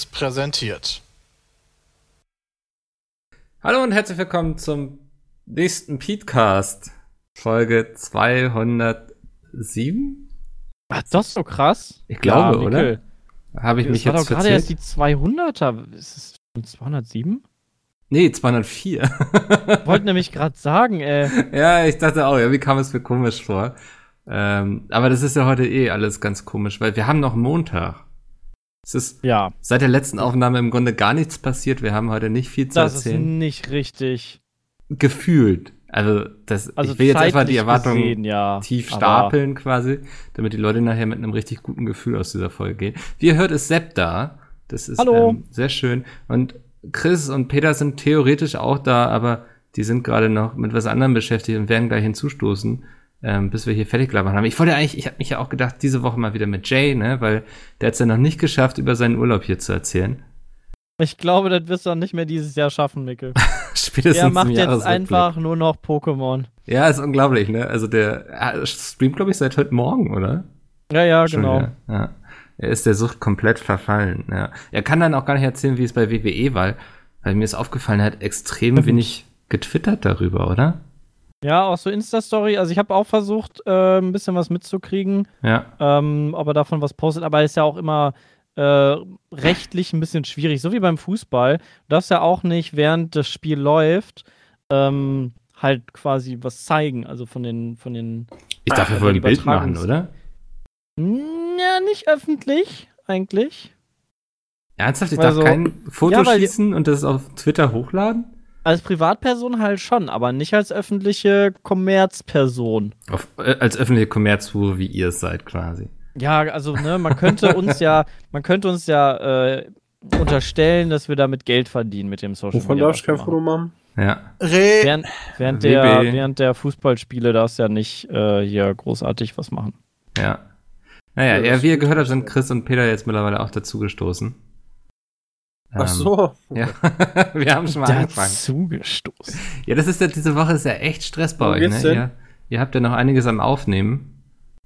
Seriös präsentiert. Hallo und herzlich willkommen zum nächsten Petecast, Folge 207. Ach, das ist so krass. Ich glaube, Ja, oder? Habe ich Das mich war jetzt doch gerade erst die 200er. Ist es schon 207? Nee, 204. Ich wollte nämlich gerade sagen, äh, ja, ich dachte auch, irgendwie kam es mir komisch vor. Ähm, aber das ist ja heute eh alles ganz komisch, weil wir haben noch Montag. Es ist ja, seit der letzten Aufnahme im Grunde gar nichts passiert. Wir haben heute nicht viel zu das ist erzählen. nicht richtig. Gefühlt. Also, das, Also ich will jetzt einfach die Erwartungen gesehen, ja, tief aber- stapeln quasi, damit die Leute nachher mit einem richtig guten Gefühl aus dieser Folge gehen. Wie ihr hört, ist Sepp da. Das ist Hallo. Ähm, sehr schön. Und Chris und Peter sind theoretisch auch da, aber die sind gerade noch mit was anderem beschäftigt und werden gleich hinzustoßen, ähm, bis wir hier fertig labern haben. Ich wollte eigentlich, ich habe mich ja auch gedacht, diese Woche mal wieder mit Jay, ne, weil der hat es ja noch nicht geschafft, über seinen Urlaub hier zu erzählen. Ich glaube, das wirst du auch nicht mehr dieses Jahr schaffen, Mikkel. Spätestens Der macht jetzt einfach nur noch Pokémon. Ja, ist unglaublich, ne? Also der er streamt, glaube ich, seit heute Morgen, oder? Ja, ja, Schon genau. wieder, Ja. Er ist der Sucht komplett verfallen. Ja. Er kann dann auch gar nicht erzählen, wie es bei WWE war, weil mir ist aufgefallen, er hat extrem wenig getwittert darüber, oder? Ja, auch so Insta-Story. Also ich habe auch versucht, äh, ein bisschen was mitzukriegen, Ja. ähm, ob er davon was postet, aber ist ja auch immer äh, rechtlich ein bisschen schwierig, so wie beim Fußball. Du darfst ja auch nicht, während das Spiel läuft, ähm, halt quasi was zeigen, also von den, von den Ich darf ja Also wohl die ein Bild machen, oder? Ja, nicht öffentlich, eigentlich. Ernsthaft? Ich Also- darf kein Foto Ja, schießen und das auf Twitter hochladen? Als Privatperson halt schon, aber nicht als öffentliche Kommerzperson. Auf, äh, als öffentliche Kommerzhure, wie ihr es seid, quasi. Ja, also, ne, man könnte uns ja, man könnte uns ja äh, unterstellen, dass wir damit Geld verdienen mit dem Social Wovon Media. darf ich was wir kein Foto machen? Ja. Re Während, während, der, während der Fußballspiele darfst du ja nicht äh, hier großartig was machen. Ja. Naja, Ja, wie ihr gehört habt, sind Chris und Peter jetzt mittlerweile auch dazugestoßen. Ach so. Ja, wir haben schon mal angefangen. Dazugestoßen. Ja, das ist ja, diese Woche ist ja echt Stress bei euch, ne? denn? Ihr, ihr habt ja noch einiges am Aufnehmen.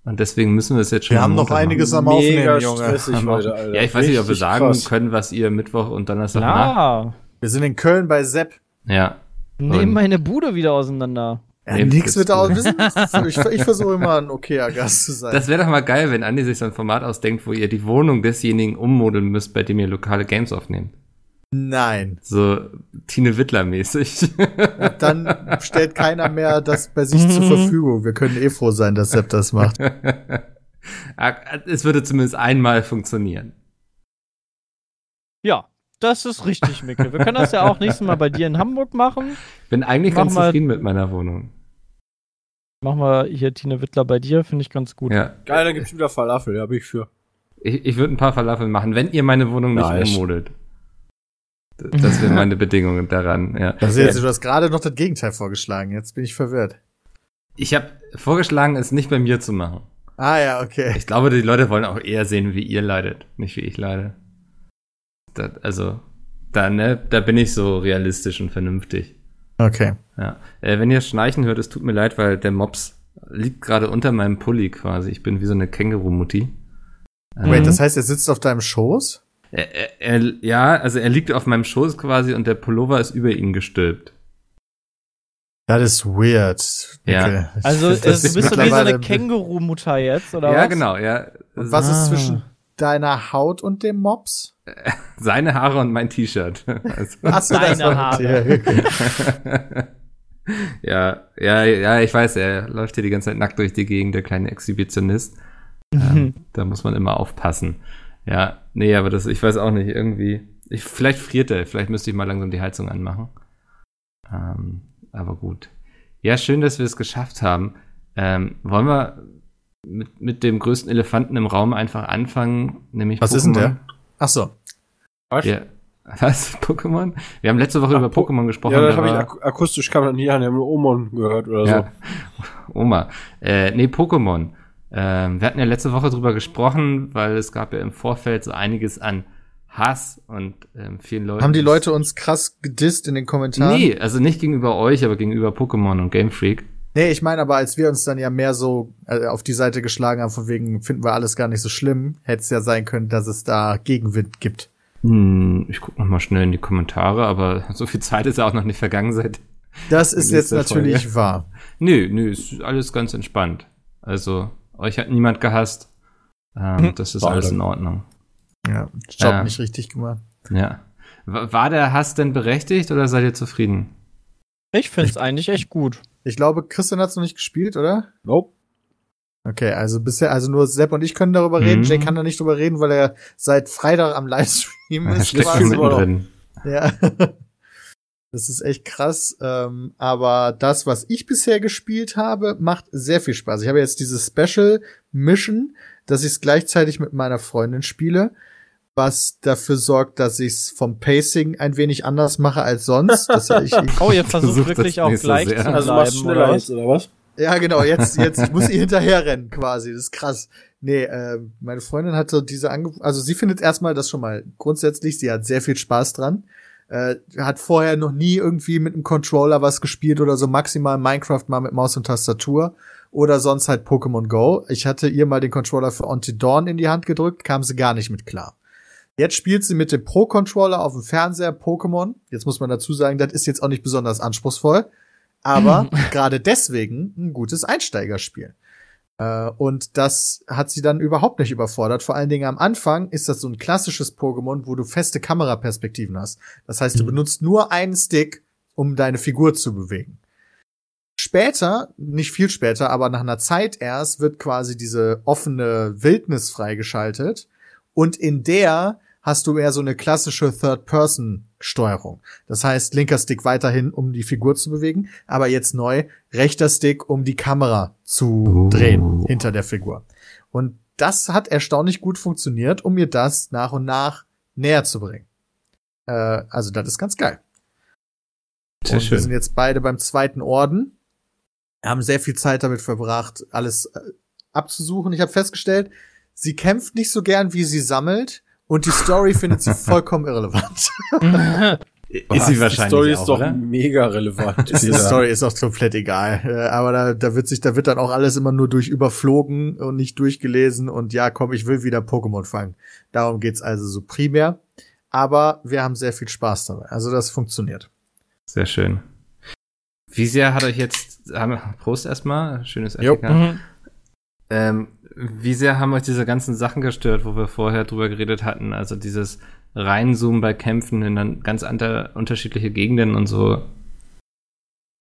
Und deswegen müssen wir es jetzt schon Wir haben noch einiges machen. am Mega Aufnehmen, Junge. stressig Am heute, Alter. Ja, ich weiß nicht, ob wir Richtig sagen krass. können, was ihr Mittwoch und Donnerstag macht. Klar. Wir sind in Köln bei Sepp. Ja. Nehmen meine Bude wieder auseinander. Ja, Nee, nix mit wissen- Ich, ich versuche immer ein okayer Gast zu sein. Das wäre doch mal geil, wenn Andi sich so ein Format ausdenkt, wo ihr die Wohnung desjenigen ummodeln müsst, bei dem ihr lokale Games aufnehmt. Nein. So Tine Wittler-mäßig. Dann stellt keiner mehr das bei sich zur Verfügung. Wir können eh froh sein, dass Sepp das macht. Ah, es würde zumindest einmal funktionieren. Ja, das ist richtig, Micke. Wir können das ja auch nächstes Mal bei dir in Hamburg machen. Bin eigentlich Mach ganz mal- zufrieden mit meiner Wohnung. Machen wir hier Tine Wittler bei dir, finde ich ganz gut. Ja. Geil, dann gibt's wieder Falafel, ja, bin ich für. Ich, ich würde ein paar Falafel machen, wenn ihr meine Wohnung nicht Nice. ummodelt. Das wären meine Bedingungen daran, ja. Das ist jetzt, du hast gerade noch das Gegenteil vorgeschlagen. Jetzt bin ich verwirrt. Ich habe vorgeschlagen, es nicht bei mir zu machen. Ah ja, okay. Ich glaube, die Leute wollen auch eher sehen, wie ihr leidet, nicht wie ich leide. Das, also, da, ne, da bin ich so realistisch und vernünftig. Okay. Ja. Äh, wenn ihr Schnarchen hört, es tut mir leid, weil der Mops liegt gerade unter meinem Pulli quasi. Ich bin wie so eine Känguru-Mutti. Ähm, Wait, Mhm. das heißt, er sitzt auf deinem Schoß? er, er, er, ja, also er liegt auf meinem Schoß quasi und der Pullover ist über ihn gestülpt. Das ist weird. Ja. Okay. Also, Das ist du bist so wie so eine ein- Känguru-Mutter jetzt, oder ja, was? genau, ja. Und was Ah. ist zwischen deiner Haut und dem Mops? Seine Haare und mein T-Shirt. Also, Ach so, Deine das Haare. Ja, ja, ja, ich weiß, er läuft hier die ganze Zeit nackt durch die Gegend, der kleine Exhibitionist. Ähm, da muss man immer aufpassen. Ja, nee, aber das, ich weiß auch nicht, irgendwie. Ich, vielleicht friert er, vielleicht müsste ich mal langsam die Heizung anmachen. Ähm, aber gut. Ja, schön, dass wir es geschafft haben. Ähm, wollen wir mit, mit dem größten Elefanten im Raum einfach anfangen, nämlich Was ist denn der? Ach so. Was? Ja, was? Pokémon? Wir haben letzte Woche Ach, über Po- Pokémon gesprochen. Ja, das da habe ich ak akustisch kam das nie an, wir haben nur Omon gehört oder Ja. Oma. Äh, nee, Pokémon. Ähm, wir hatten ja letzte Woche drüber gesprochen, weil es gab ja im Vorfeld so einiges an Hass und ähm, vielen Leuten. Haben die Leute uns krass gedisst in den Kommentaren? Nee, also nicht gegenüber euch, aber gegenüber Pokémon und Game Freak. Nee, ich meine aber, als wir uns dann ja mehr so äh, auf die Seite geschlagen haben, von wegen finden wir alles gar nicht so schlimm, hätte es ja sein können, dass es da Gegenwind gibt. Hm, ich guck noch mal schnell in die Kommentare, aber so viel Zeit ist ja auch noch nicht vergangen seit. Das ist jetzt natürlich Folge. wahr. Nö, nö, ist alles ganz entspannt. Also, euch hat niemand gehasst. Ähm, das ist alles in Ordnung. Ja, Job Ja. nicht richtig gemacht. Ja. Wa- War der Hass denn berechtigt oder seid ihr zufrieden? Ich finde es eigentlich echt gut. Ich glaube, Christian hat's noch nicht gespielt, oder? Nope. Okay, also bisher, also nur Sepp und ich können darüber reden. Mhm. Jay kann da nicht drüber reden, weil er seit Freitag am Livestream Er ist. steckt quasi. mittendrin. Ja. Das ist echt krass. Ähm, aber das, was ich bisher gespielt habe, macht sehr viel Spaß. Ich habe jetzt diese Special Mission, dass ich es gleichzeitig mit meiner Freundin spiele, was dafür sorgt, dass ich es vom Pacing ein wenig anders mache als sonst. Das, ich, ich, Oh, ihr versucht wirklich auch gleich sehr. zu Also bleiben, schneller oder? jetzt, oder was? Ja, genau, jetzt, jetzt, ich muss ihr hinterher rennen, quasi. Das ist krass. Nee, äh, meine Freundin hatte diese Ange also sie findet erstmal das schon mal grundsätzlich, sie hat sehr viel Spaß dran. Äh, hat vorher noch nie irgendwie mit einem Controller was gespielt oder so, maximal Minecraft mal mit Maus und Tastatur oder sonst halt Pokémon Go. Ich hatte ihr mal den Controller für Until Dawn in die Hand gedrückt, kam sie gar nicht mit klar. Jetzt spielt sie mit dem Pro-Controller auf dem Fernseher Pokémon. Jetzt muss man dazu sagen, das ist jetzt auch nicht besonders anspruchsvoll, aber gerade deswegen ein gutes Einsteigerspiel. Äh, und das hat sie dann überhaupt nicht überfordert. Vor allen Dingen am Anfang ist das so ein klassisches Pokémon, wo du feste Kameraperspektiven hast. Das heißt, du Mhm. benutzt nur einen Stick, um deine Figur zu bewegen. Später, nicht viel später, aber nach einer Zeit erst, wird quasi diese offene Wildnis freigeschaltet. Und in der hast du eher so eine klassische Third-Person-Steuerung. Das heißt, linker Stick weiterhin, um die Figur zu bewegen, aber jetzt neu rechter Stick, um die Kamera zu Oh. drehen hinter der Figur. Und das hat erstaunlich gut funktioniert, um mir das nach und nach näher zu bringen. Äh, also das ist ganz geil. Sehr und wir sind schön. jetzt beide beim zweiten Orden. Haben sehr viel Zeit damit verbracht, alles äh, abzusuchen. Ich habe festgestellt, sie kämpft nicht so gern, wie sie sammelt. Und die Story findet sie vollkommen irrelevant. Ist sie Die wahrscheinlich Story auch, ist doch oder? mega relevant. Die Story ist auch komplett egal. Äh, Aber da, da wird sich, da wird dann auch alles immer nur durch überflogen und nicht durchgelesen. Und ja, komm, ich will wieder Pokémon fangen. Darum geht's also so primär. Aber wir haben sehr viel Spaß dabei. Also das funktioniert. Sehr schön. Wie sehr hat euch jetzt, Prost erstmal, schönes Jo. Ähm, wie sehr haben euch diese ganzen Sachen gestört, wo wir vorher drüber geredet hatten? Also dieses Reinzoomen bei Kämpfen in dann ganz andere, unterschiedliche Gegenden und so.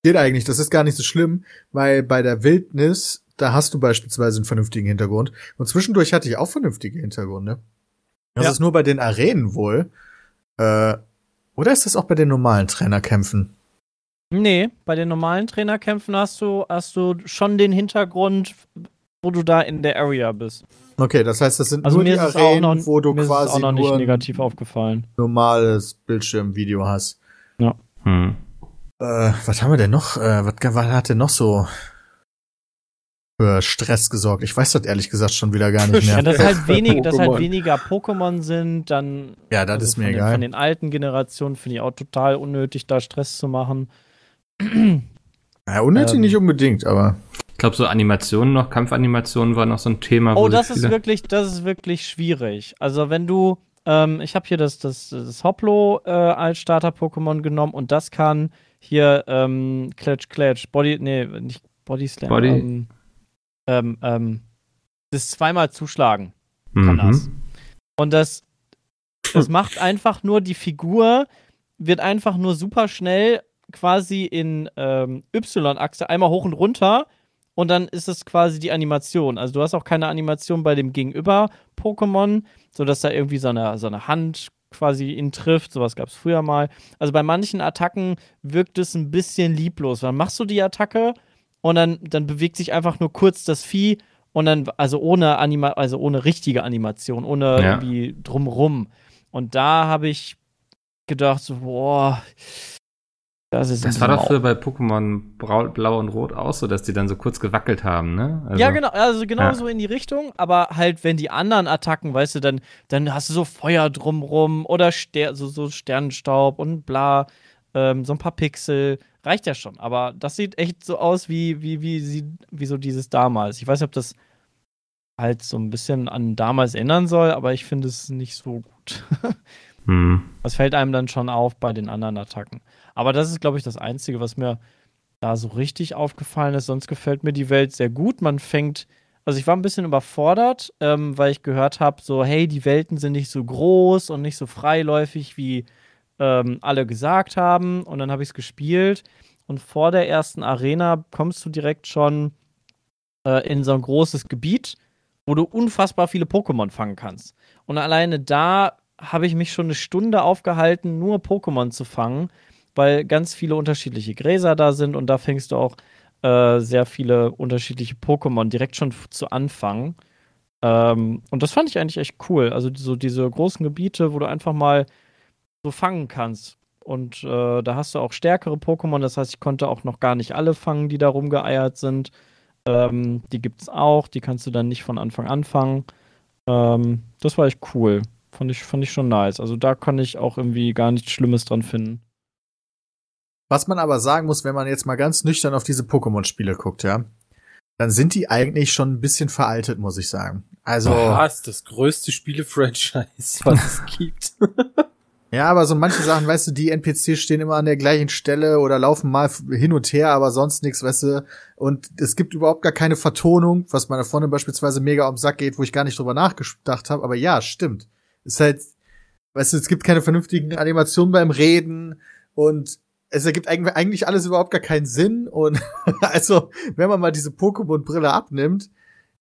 Geht eigentlich, das ist gar nicht so schlimm, weil bei der Wildnis, da hast du beispielsweise einen vernünftigen Hintergrund. Und zwischendurch hatte ich auch vernünftige Hintergründe. Das Ja. ist nur bei den Arenen wohl. Äh, oder ist das auch bei den normalen Trainerkämpfen? Nee, bei den normalen Trainerkämpfen hast du, hast du schon den Hintergrund, wo du da in der Area bist. Okay, das heißt, das sind Also nur mir die ist es auch Arenen, noch, wo du mir ist quasi auch noch nicht nur ein negativ aufgefallen. normales Bildschirmvideo hast. Hm. Äh, was haben wir denn noch? Äh, was, was hat denn noch so für Stress gesorgt? Ich weiß das ehrlich gesagt schon wieder gar nicht Ja, mehr. dass halt, wenig, dass halt weniger Pokémon sind, dann Ja, das also ist mir von den, egal. Von den alten Generationen finde ich auch total unnötig, da Stress zu machen. Ja, unnötig Ähm. nicht unbedingt, aber Ich glaube, so Animationen noch, Kampfanimationen war noch so ein Thema. Oh, das ist wirklich, das ist wirklich schwierig. Also wenn du, ähm, ich habe hier das, das, das Hoplo äh, als Starter-Pokémon genommen und das kann hier ähm, Kletsch Kletsch, Body, nee, nicht Body Slam, Body- ähm, ähm, ähm, das zweimal zuschlagen kann Mhm. das. Und das, das macht einfach nur, die Figur wird einfach nur super schnell quasi in ähm, Y-Achse einmal hoch und runter und dann ist es quasi die Animation. Also du hast auch keine Animation bei dem Gegenüber-Pokémon, sodass da irgendwie so eine, so eine Hand quasi ihn trifft. Sowas gab es früher mal. Also bei manchen Attacken wirkt es ein bisschen lieblos. Dann machst du die Attacke und dann, dann bewegt sich einfach nur kurz das Vieh und dann, also ohne Anima also ohne richtige Animation, ohne Ja. irgendwie drumrum. Und da habe ich gedacht, so, boah, das ist Das war doch früher bei Pokémon Brau- Blau und Rot auch so, dass die dann so kurz gewackelt haben, ne? Also, ja, genau, also genau Ja. so in die Richtung, aber halt, wenn die anderen Attacken, weißt du, dann, dann hast du so Feuer drumrum oder Ster so, so Sternenstaub und bla, ähm, so ein paar Pixel reicht ja schon. Aber das sieht echt so aus wie, wie, wie, sie, wie so dieses damals. Ich weiß nicht, ob das halt so ein bisschen an damals erinnern soll, aber ich finde es nicht so gut. Hm. Das fällt einem dann schon auf bei den anderen Attacken. Aber das ist, glaube ich, das Einzige, was mir da so richtig aufgefallen ist. Sonst gefällt mir die Welt sehr gut. Man fängt, also ich war ein bisschen überfordert, ähm, weil ich gehört habe, so, hey, die Welten sind nicht so groß und nicht so freiläufig, wie ähm, alle gesagt haben. Und dann habe ich es gespielt. Und vor der ersten Arena kommst du direkt schon äh, in so ein großes Gebiet, wo du unfassbar viele Pokémon fangen kannst. Und alleine da habe ich mich schon eine Stunde aufgehalten, nur Pokémon zu fangen, weil ganz viele unterschiedliche Gräser da sind und da fängst du auch äh, sehr viele unterschiedliche Pokémon direkt schon zu Anfang. Ähm, und das fand ich eigentlich echt cool. Also so diese großen Gebiete, wo du einfach mal so fangen kannst. Und äh, da hast du auch stärkere Pokémon. Das heißt, ich konnte auch noch gar nicht alle fangen, die da rumgeeiert sind. Ähm, die gibt es auch. Die kannst du dann nicht von Anfang an fangen. Ähm, das war echt cool. Fand ich, fand ich schon nice. Also da kann ich auch irgendwie gar nichts Schlimmes dran finden. Was man aber sagen muss, wenn man jetzt mal ganz nüchtern auf diese Pokémon-Spiele guckt, ja, dann sind die eigentlich schon ein bisschen veraltet, muss ich sagen. Also. Was? Das größte Spiele-Franchise, was es gibt. Ja, aber so manche Sachen, weißt du, die NPCs stehen immer an der gleichen Stelle oder laufen mal hin und her, aber sonst nichts, weißt du. Und es gibt überhaupt gar keine Vertonung, was meiner Freundin beispielsweise mega um den Sack geht, wo ich gar nicht drüber nachgedacht habe. Aber ja, stimmt. Ist halt, weißt du, es gibt keine vernünftigen Animationen beim Reden und es ergibt eigentlich alles überhaupt gar keinen Sinn. Und also, wenn man mal diese Pokémon-Brille abnimmt,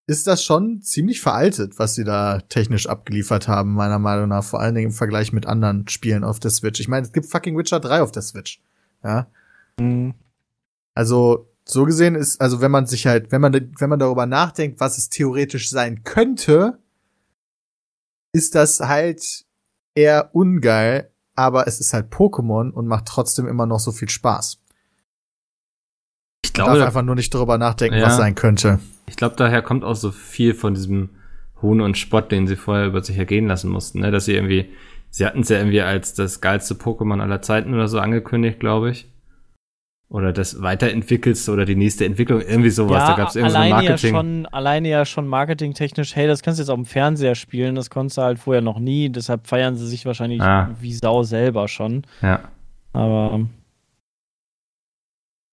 ist das schon ziemlich veraltet, was sie da technisch abgeliefert haben, meiner Meinung nach. Vor allen Dingen im Vergleich mit anderen Spielen auf der Switch. Ich meine, es gibt fucking Witcher 3 auf der Switch. Ja. Mhm. Also, so gesehen ist, also wenn man sich halt, wenn man, wenn man darüber nachdenkt, was es theoretisch sein könnte, ist das halt eher ungeil, aber es ist halt Pokémon und macht trotzdem immer noch so viel Spaß. Ich glaube, darf einfach nur nicht darüber nachdenken, Ja. was sein könnte. ich glaube, daher kommt auch so viel von diesem Hohn und Spott, den sie vorher über sich ergehen lassen mussten, ne? Dass sie irgendwie, sie hatten es ja irgendwie als das geilste Pokémon aller Zeiten oder so angekündigt, glaube ich. Oder das weiterentwickelste oder die nächste Entwicklung, irgendwie sowas. da gab es irgendwie so ein alleine Marketing. ja schon, alleine ja schon marketingtechnisch, hey, das kannst du jetzt auf dem Fernseher spielen, das konntest du halt vorher noch nie, deshalb feiern sie sich wahrscheinlich Ah. wie Sau selber schon. ja. Aber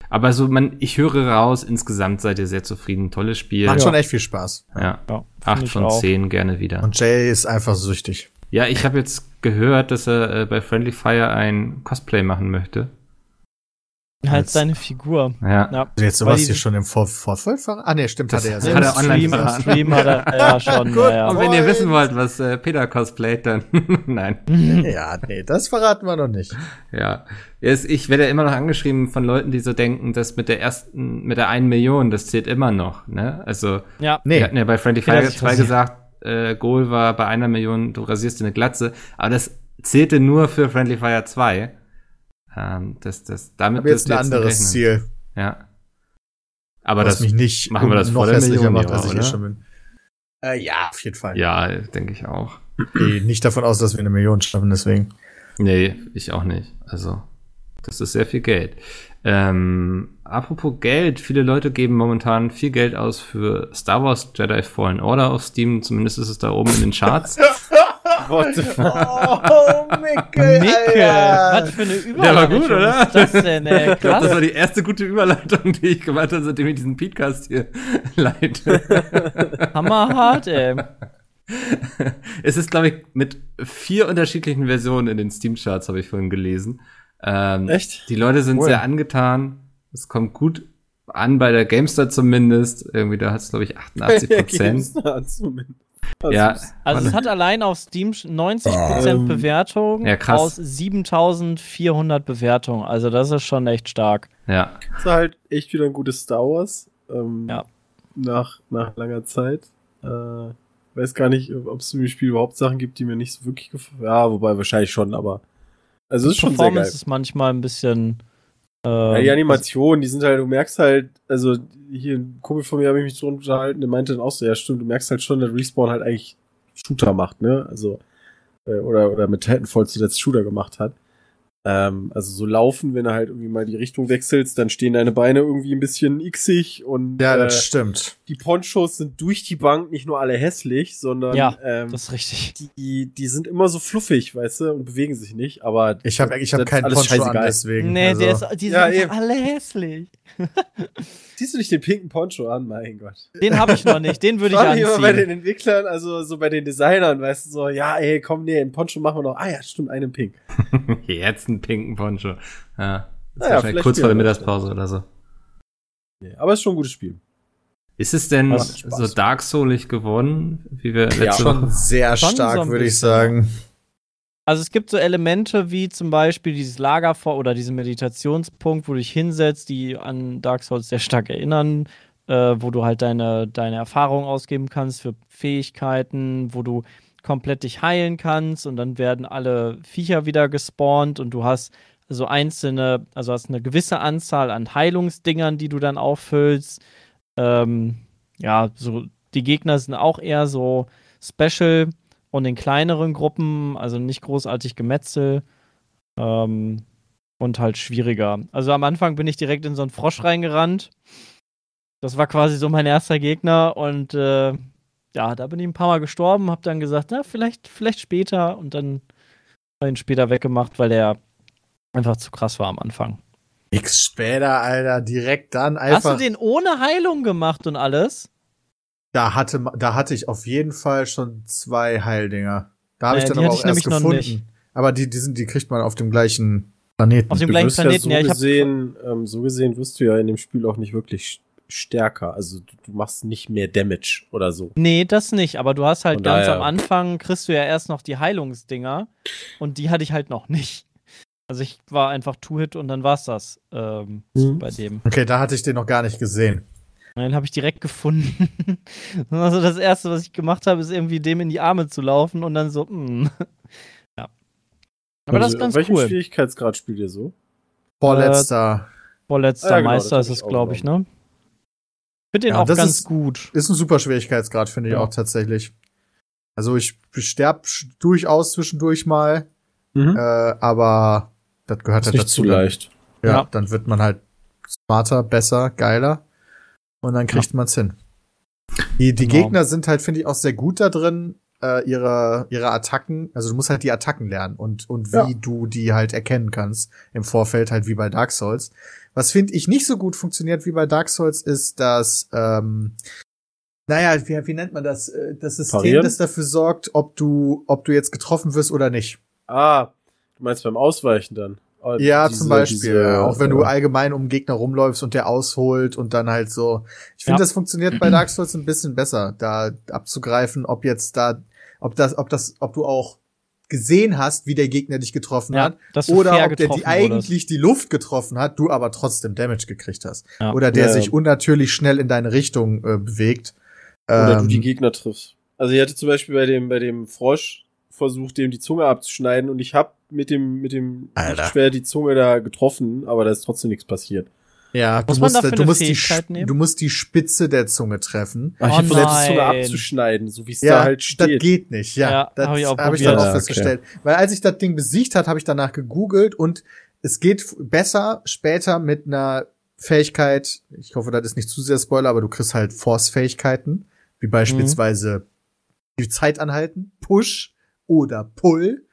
Aber so, man, ich höre raus, insgesamt seid ihr sehr zufrieden. Tolles Spiel. Macht Ja. schon echt viel Spaß. ja. ja, Acht von zehn gerne wieder. Und Jay ist einfach süchtig. Ja, ich habe jetzt gehört, dass er äh, bei Friendly Fire ein Cosplay machen möchte. Halt Als- seine Figur. Ja. Ja. Also jetzt sowas hier schon im Vor Vorfeld verraten? Ah, nee, stimmt, Das hat er ja hat selber. er online Stream, im. Stream hat er ja schon. Gut. ja. Und wenn ihr wissen wollt, was äh, Peter cosplayt, dann nein. Ja, nee, das verraten wir noch nicht. Ja. Jetzt, ich werde ja immer noch angeschrieben von Leuten, die so denken, dass mit der ersten, mit der einen Million, das zählt immer noch, ne? Also, ja. wir Nee, hatten ja bei Friendly Fire sich 2 rasiert. gesagt, äh, Goal war bei einer Million, du rasierst dir eine Glatze, aber das zählte nur für Friendly Fire 2. Ähm, das, das, damit aber jetzt ein anderes. Ziel, Ja. Aber was das, mich nicht machen wir das vor der Million, macht, als ich oder? eh schon bin. Äh, ja, auf jeden Fall. ja, denke ich auch. Ich gehe nicht davon aus, dass wir eine Million schaffen, deswegen. Nee, ich auch nicht. Also, das ist sehr viel Geld. Ähm, apropos Geld, viele Leute geben momentan viel Geld aus für Star Wars Jedi Fallen Order auf Steam, zumindest ist es da oben in den Charts. What the fuck? Oh, Mickel, Micke, was für eine Überleitung war gut, oder? ist das denn, ey? Ich glaube, das war die erste gute Überleitung, die ich gemacht habe, seitdem ich diesen Podcast hier leite. Hammerhart, ey. es ist, glaube ich, mit vier unterschiedlichen Versionen in den Steam-Charts, habe ich vorhin gelesen. Ähm, Echt? Die Leute sind Cool. sehr angetan. Es kommt gut an bei der GameStar zumindest. Irgendwie, da hat es, glaube ich, 88 Prozent. Ja, Also es hat allein auf Steam 90% Ähm, Bewertung ja, aus 7400 Bewertungen. Also das ist schon echt stark. ja. Das war halt echt wieder ein gutes Star Wars. Ähm, Ja. Nach, nach langer Zeit. Äh, weiß gar nicht, ob es im Spiel überhaupt Sachen gibt, die mir nicht so wirklich gefallen. Ja, wobei wahrscheinlich schon, aber. Also es ist schon sehr geil. Performance ist manchmal ein bisschen. Äh, Ja, die Animationen, die sind halt, du merkst halt, also hier ein Kumpel von mir habe ich mich so unterhalten, der meinte dann auch so, ja stimmt, du merkst halt schon, dass Respawn halt eigentlich Shooter macht, ne? Also, äh, oder, oder mit Titanfall zuletzt Shooter gemacht hat. Ähm, also so laufen, wenn du halt irgendwie mal die Richtung wechselst, dann stehen deine Beine irgendwie ein bisschen xig und Ja, äh, das stimmt. Die Ponchos sind durch die Bank nicht nur alle hässlich, sondern Ja, ähm, Das ist richtig. die, die sind immer so fluffig, weißt du, und bewegen sich nicht, aber Ich habe ich hab keinen alles Poncho an, deswegen. Nee, also. der ist, die sind Ja, eben. alle hässlich. Siehst du nicht den pinken Poncho an, mein Gott. Den habe ich noch nicht, den würde ich mich immer bei den anziehen. Entwicklern, also so bei den Designern, weißt du, so, ja, ey, komm, nee, einen Poncho machen wir noch. Ah ja, stimmt, einen pink. Jetzt einen pinken Poncho. Ja. Das Naja, kurz vor der Mittagspause oder so. Nee, aber es ist schon ein gutes Spiel. Ist es denn so Dark Soulig geworden, wie wir letzte Ja. Schon Woche? sehr stark, würde ich sagen. Also es gibt so Elemente wie zum Beispiel dieses Lagerfeuer oder diesen Meditationspunkt, wo du dich hinsetzt, die an Dark Souls sehr stark erinnern, äh, wo du halt deine, deine Erfahrung ausgeben kannst für Fähigkeiten, wo du komplett dich heilen kannst und dann werden alle Viecher wieder gespawnt und du hast so einzelne, also hast eine gewisse Anzahl an Heilungsdingern, die du dann auffüllst. Ähm, ja, so die Gegner sind auch eher so special und in kleineren Gruppen, also nicht großartig Gemetzel ähm, und halt schwieriger. Also am Anfang bin ich direkt in so einen Frosch reingerannt. Das war quasi so mein erster Gegner und äh, ja, da bin ich ein paar Mal gestorben, hab dann gesagt, na, vielleicht, vielleicht später und dann ihn später weggemacht, weil der einfach zu krass war am Anfang. Nix später, Alter, direkt dann Hast du einfach. den ohne Heilung gemacht und alles? Da hatte, da hatte ich auf jeden Fall schon zwei Heildinger. Da habe Äh, ich dann die aber auch ich erst nämlich noch gefunden. nicht. Aber die, die sind, die kriegt man auf dem gleichen Planeten. Auf dem Du gleichen wirst ja Planeten, so ja, ich hab- gesehen, ähm, so gesehen wirst du ja in dem Spiel auch nicht wirklich st- stärker. Also du, du machst nicht mehr Damage oder so. Nee, das nicht, aber du hast halt Von ganz daher- am Anfang, kriegst du ja erst noch die Heilungsdinger und die hatte ich halt noch nicht. Also ich war einfach Two-Hit und dann war's das ähm, Mhm. bei dem. Okay, da hatte ich den noch gar nicht gesehen. Und den habe ich direkt gefunden. also das erste, was ich gemacht habe, ist irgendwie dem in die Arme zu laufen und dann so, mm. ja. Aber das Also, ist ganz auf welchem cool. Schwierigkeitsgrad spielt ihr so? Vorletzter. Vorletzter Ah, ja, genau, Meister das ist es, glaube ich, ne? Finde den Ja, auch das ganz ist- gut. ist ein super Schwierigkeitsgrad, finde ich Ja. auch tatsächlich. Also ich sterb sch- durchaus zwischendurch mal, Mhm. äh, aber das gehört ist halt nicht dazu. zu leicht. Ja, Ja. dann wird man halt smarter, besser, geiler und dann kriegt man's hin. Die, die Genau. Gegner sind halt, finde ich, auch sehr gut da drin, äh, ihre, ihre Attacken, also du musst halt die Attacken lernen und, und wie Ja. du die halt erkennen kannst im Vorfeld, halt wie bei Dark Souls. Was finde ich nicht so gut funktioniert wie bei Dark Souls, ist, dass, ähm, naja, wie, wie nennt man das? Äh, Das System, Parieren? das dafür sorgt, ob du, ob du jetzt getroffen wirst oder nicht. Ah, du meinst beim Ausweichen dann? Ah, Ja, diese- zum Beispiel. diese, auch wenn äh, du allgemein um einen Gegner rumläufst und der ausholt und dann halt so. Ich finde, Ja. das funktioniert bei Dark Souls ein bisschen besser, da abzugreifen, ob jetzt da, ob das, ob das, ob du auch gesehen hast, wie der Gegner dich getroffen Ja, hat, du oder ob der die eigentlich die Luft getroffen hat, du aber trotzdem Damage gekriegt hast. Ja. Oder der Ja. sich unnatürlich schnell in deine Richtung äh, bewegt. Oder du Ähm, die Gegner triffst. Also ich hatte zum Beispiel bei dem, bei dem Frosch versucht, dem die Zunge abzuschneiden und ich habe mit dem, mit dem schwer die Zunge da getroffen, aber da ist trotzdem nichts passiert. ja, Muss du musst, du musst die, Fähigkeit Sp- nehmen? du musst die Spitze der Zunge treffen. Ah, ich Oh hab versucht, die Zunge abzuschneiden, so wie es Ja, da halt das steht. geht nicht, ja. Ja, das hab ich auch hab ich dann auch Ja, okay. festgestellt. Weil als ich das Ding besiegt hat, habe ich danach gegoogelt und es geht besser später mit einer Fähigkeit, ich hoffe, das ist nicht zu sehr Spoiler, aber du kriegst halt Force-Fähigkeiten, wie beispielsweise die Zeit anhalten, Push oder Pull.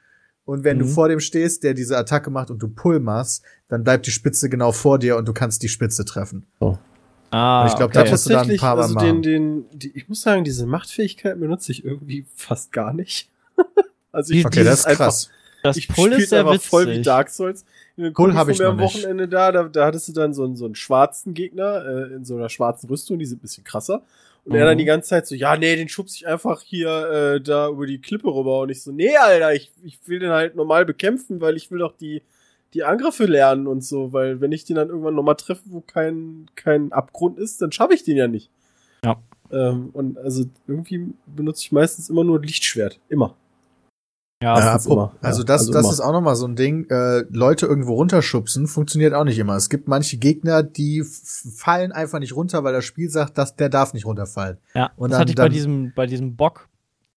Und wenn du Mhm. vor dem stehst, der diese Attacke macht und du Pull machst, dann bleibt die Spitze genau vor dir und du kannst die Spitze treffen. Ah, Und ich glaub, okay. da musst du dann ein paar Mal also machen. den, den, die, ich muss sagen, diese Machtfähigkeit benutze ich irgendwie fast gar nicht. also ich Okay, das ist einfach- krass. das ich Pull ist einfach witzig. voll wie Dark Souls. Pull Kumpel hab von ich mir noch am nicht. Wochenende da, da, da hattest du dann so einen, so einen schwarzen Gegner äh, in so einer schwarzen Rüstung, die sind ein bisschen krasser. Und er Mhm. dann die ganze Zeit so, ja, nee, den schubse ich einfach hier äh, da über die Klippe rüber. Und ich so, nee, Alter, ich, ich will den halt normal bekämpfen, weil ich will doch die, die Angriffe lernen und so. Weil wenn ich den dann irgendwann nochmal treffe, wo kein, kein Abgrund ist, dann schaffe ich den ja nicht. Ja. Ähm, und also irgendwie benutze ich meistens immer nur Lichtschwert. Immer. Ja, Ja, immer. also Ja, das, also das immer. ist auch nochmal so ein Ding. Äh, Leute irgendwo runterschubsen funktioniert auch nicht immer. Es gibt manche Gegner, die fallen einfach nicht runter, weil das Spiel sagt, dass der darf nicht runterfallen. ja. Und das dann- hatte ich bei diesem, bei diesem Bock,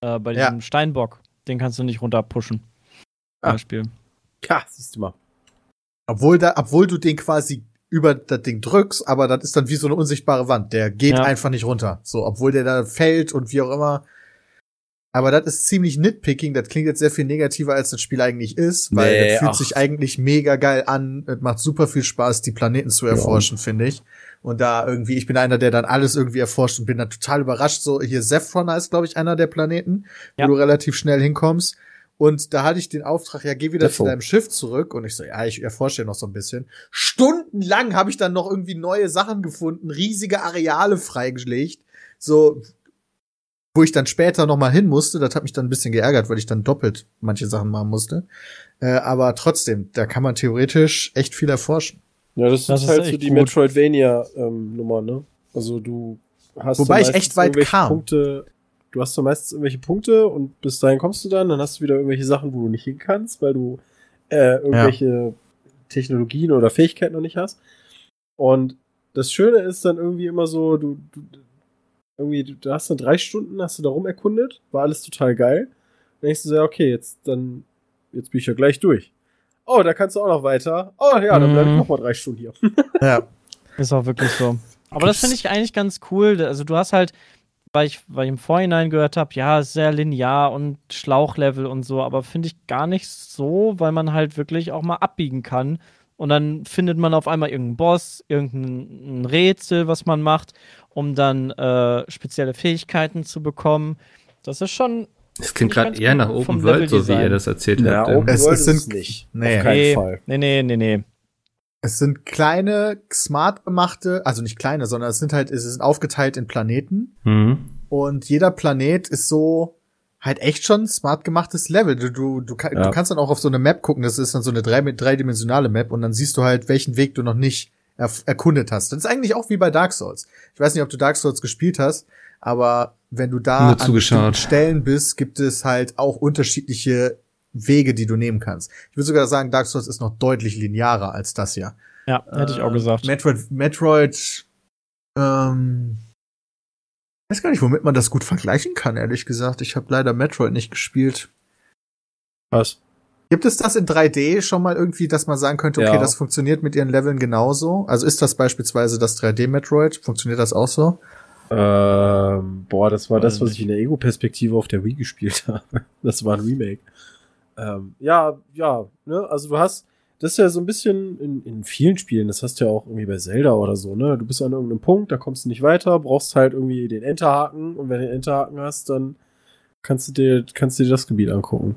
äh, bei Ja. diesem Steinbock. Den kannst du nicht runterpushen. Ah. Beispiel. Ja, siehst du mal. Obwohl da, obwohl du den quasi über das Ding drückst, aber das ist dann wie so eine unsichtbare Wand. Der geht Ja. einfach nicht runter. So, obwohl der da fällt und wie auch immer. Aber das ist ziemlich nitpicking. Das klingt jetzt sehr viel negativer, als das Spiel eigentlich ist, weil Nee, das fühlt ach. sich eigentlich mega geil an. Es macht super viel Spaß, die Planeten zu erforschen, finde ich. Und da irgendwie, ich bin einer, der dann alles irgendwie erforscht und bin dann total überrascht. So, hier Zephron ist, glaube ich, einer der Planeten, Ja. wo du relativ schnell hinkommst. Und da hatte ich den Auftrag, ja, geh wieder Defo. zu deinem Schiff zurück. Und ich so, ja, ich erforsche ja noch so ein bisschen. Stundenlang habe ich dann noch irgendwie neue Sachen gefunden, riesige Areale freigelegt. So, wo ich dann später noch mal hin musste. Das hat mich dann ein bisschen geärgert, weil ich dann doppelt manche Sachen machen musste. Äh, aber trotzdem, da kann man theoretisch echt viel erforschen. Ja, das, Das ist halt so die gut. Metroidvania-Nummer, ne? Also du hast Wobei ich echt meistens weit irgendwelche kam. Punkte, du hast so meistens irgendwelche Punkte und bis dahin kommst du dann, dann hast du wieder irgendwelche Sachen, wo du nicht hin kannst, weil du äh, irgendwelche Technologien oder Fähigkeiten noch nicht hast. Und das Schöne ist dann irgendwie immer so, du, du irgendwie, du, hast dann drei Stunden, hast du da rum erkundet, war alles total geil. Dann denkst du so, ja, okay, jetzt dann, jetzt bin ich ja gleich durch. Oh, da kannst du auch noch weiter. Oh ja, dann bleib ich Mhm. noch mal drei Stunden hier. Ja. Ist auch wirklich so. Aber das finde ich eigentlich ganz cool. Also du hast halt, weil ich, weil ich im Vorhinein gehört habe, ja, ist sehr linear und Schlauchlevel und so, aber finde ich gar nicht so, weil man halt wirklich auch mal abbiegen kann. Und dann findet man auf einmal irgendeinen Boss, irgendein Rätsel, was man macht, um dann äh, spezielle Fähigkeiten zu bekommen. Das ist schon. Das klingt gerade eher nach Open World, so wie ihr das erzählt Ja, habt. Open Es- World es ist sind- es nicht. nee. Auf keinen Nee, Fall. nee, nee, nee, nee. Es sind kleine, smart gemachte, also nicht kleine, sondern es sind halt, es ist aufgeteilt in Planeten. Mhm. Und jeder Planet ist so halt echt schon smart gemachtes Level. Du, du, du, Ja. du kannst dann auch auf so eine Map gucken, das ist dann so eine drei, dreidimensionale Map und dann siehst du halt, welchen Weg du noch nicht erf- erkundet hast. Das ist eigentlich auch wie bei Dark Souls. Ich weiß nicht, ob du Dark Souls gespielt hast, aber wenn du da an Stellen bist, gibt es halt auch unterschiedliche Wege, die du nehmen kannst. Ich würde sogar sagen, Dark Souls ist noch deutlich linearer als das hier. Ja, hätte ich auch Ähm, gesagt. Metroid, Metroid, ähm, ich weiß gar nicht, womit man das gut vergleichen kann, ehrlich gesagt. Ich habe leider Metroid nicht gespielt. Was? Gibt es das in 3D schon mal irgendwie, dass man sagen könnte, okay, Ja. das funktioniert mit ihren Leveln genauso? Also ist das beispielsweise das 3D-Metroid? Funktioniert das auch so? Ähm, boah, das war das, was nicht. ich in der Ego-Perspektive auf der Wii gespielt habe. Das war ein Remake. Ähm, ja, ja, ne, also du hast, das ist ja so ein bisschen in, in vielen Spielen, das hast du ja auch irgendwie bei Zelda oder so, ne? Du bist an irgendeinem Punkt, da kommst du nicht weiter, brauchst halt irgendwie den Enterhaken und wenn du den Enterhaken hast, dann kannst du dir, kannst du dir das Gebiet angucken.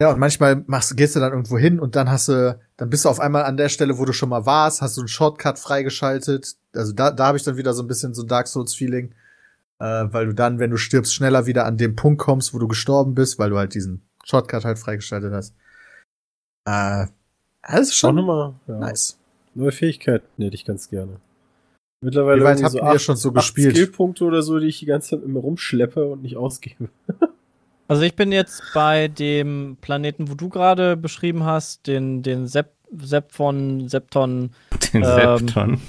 Ja, und manchmal machst, gehst du dann irgendwo hin und dann hast du, dann bist du auf einmal an der Stelle, wo du schon mal warst, hast du einen Shortcut freigeschaltet. Also da, da habe ich dann wieder so ein bisschen so ein Dark Souls-Feeling, äh, weil du dann, wenn du stirbst, schneller wieder an den Punkt kommst, wo du gestorben bist, weil du halt diesen Shortcut halt freigeschaltet hast. Äh, das ist Auch schon nochmal, ja. nice. Neue Fähigkeiten hätte ich ganz gerne. Mittlerweile Wie weit habt ihr schon so acht gespielt? Skillpunkte oder so, die ich die ganze Zeit immer rumschleppe und nicht ausgebe. Also ich bin jetzt bei dem Planeten, wo du gerade beschrieben hast, den, den Sepp, Sepp von Septon. Den Ähm, Septon.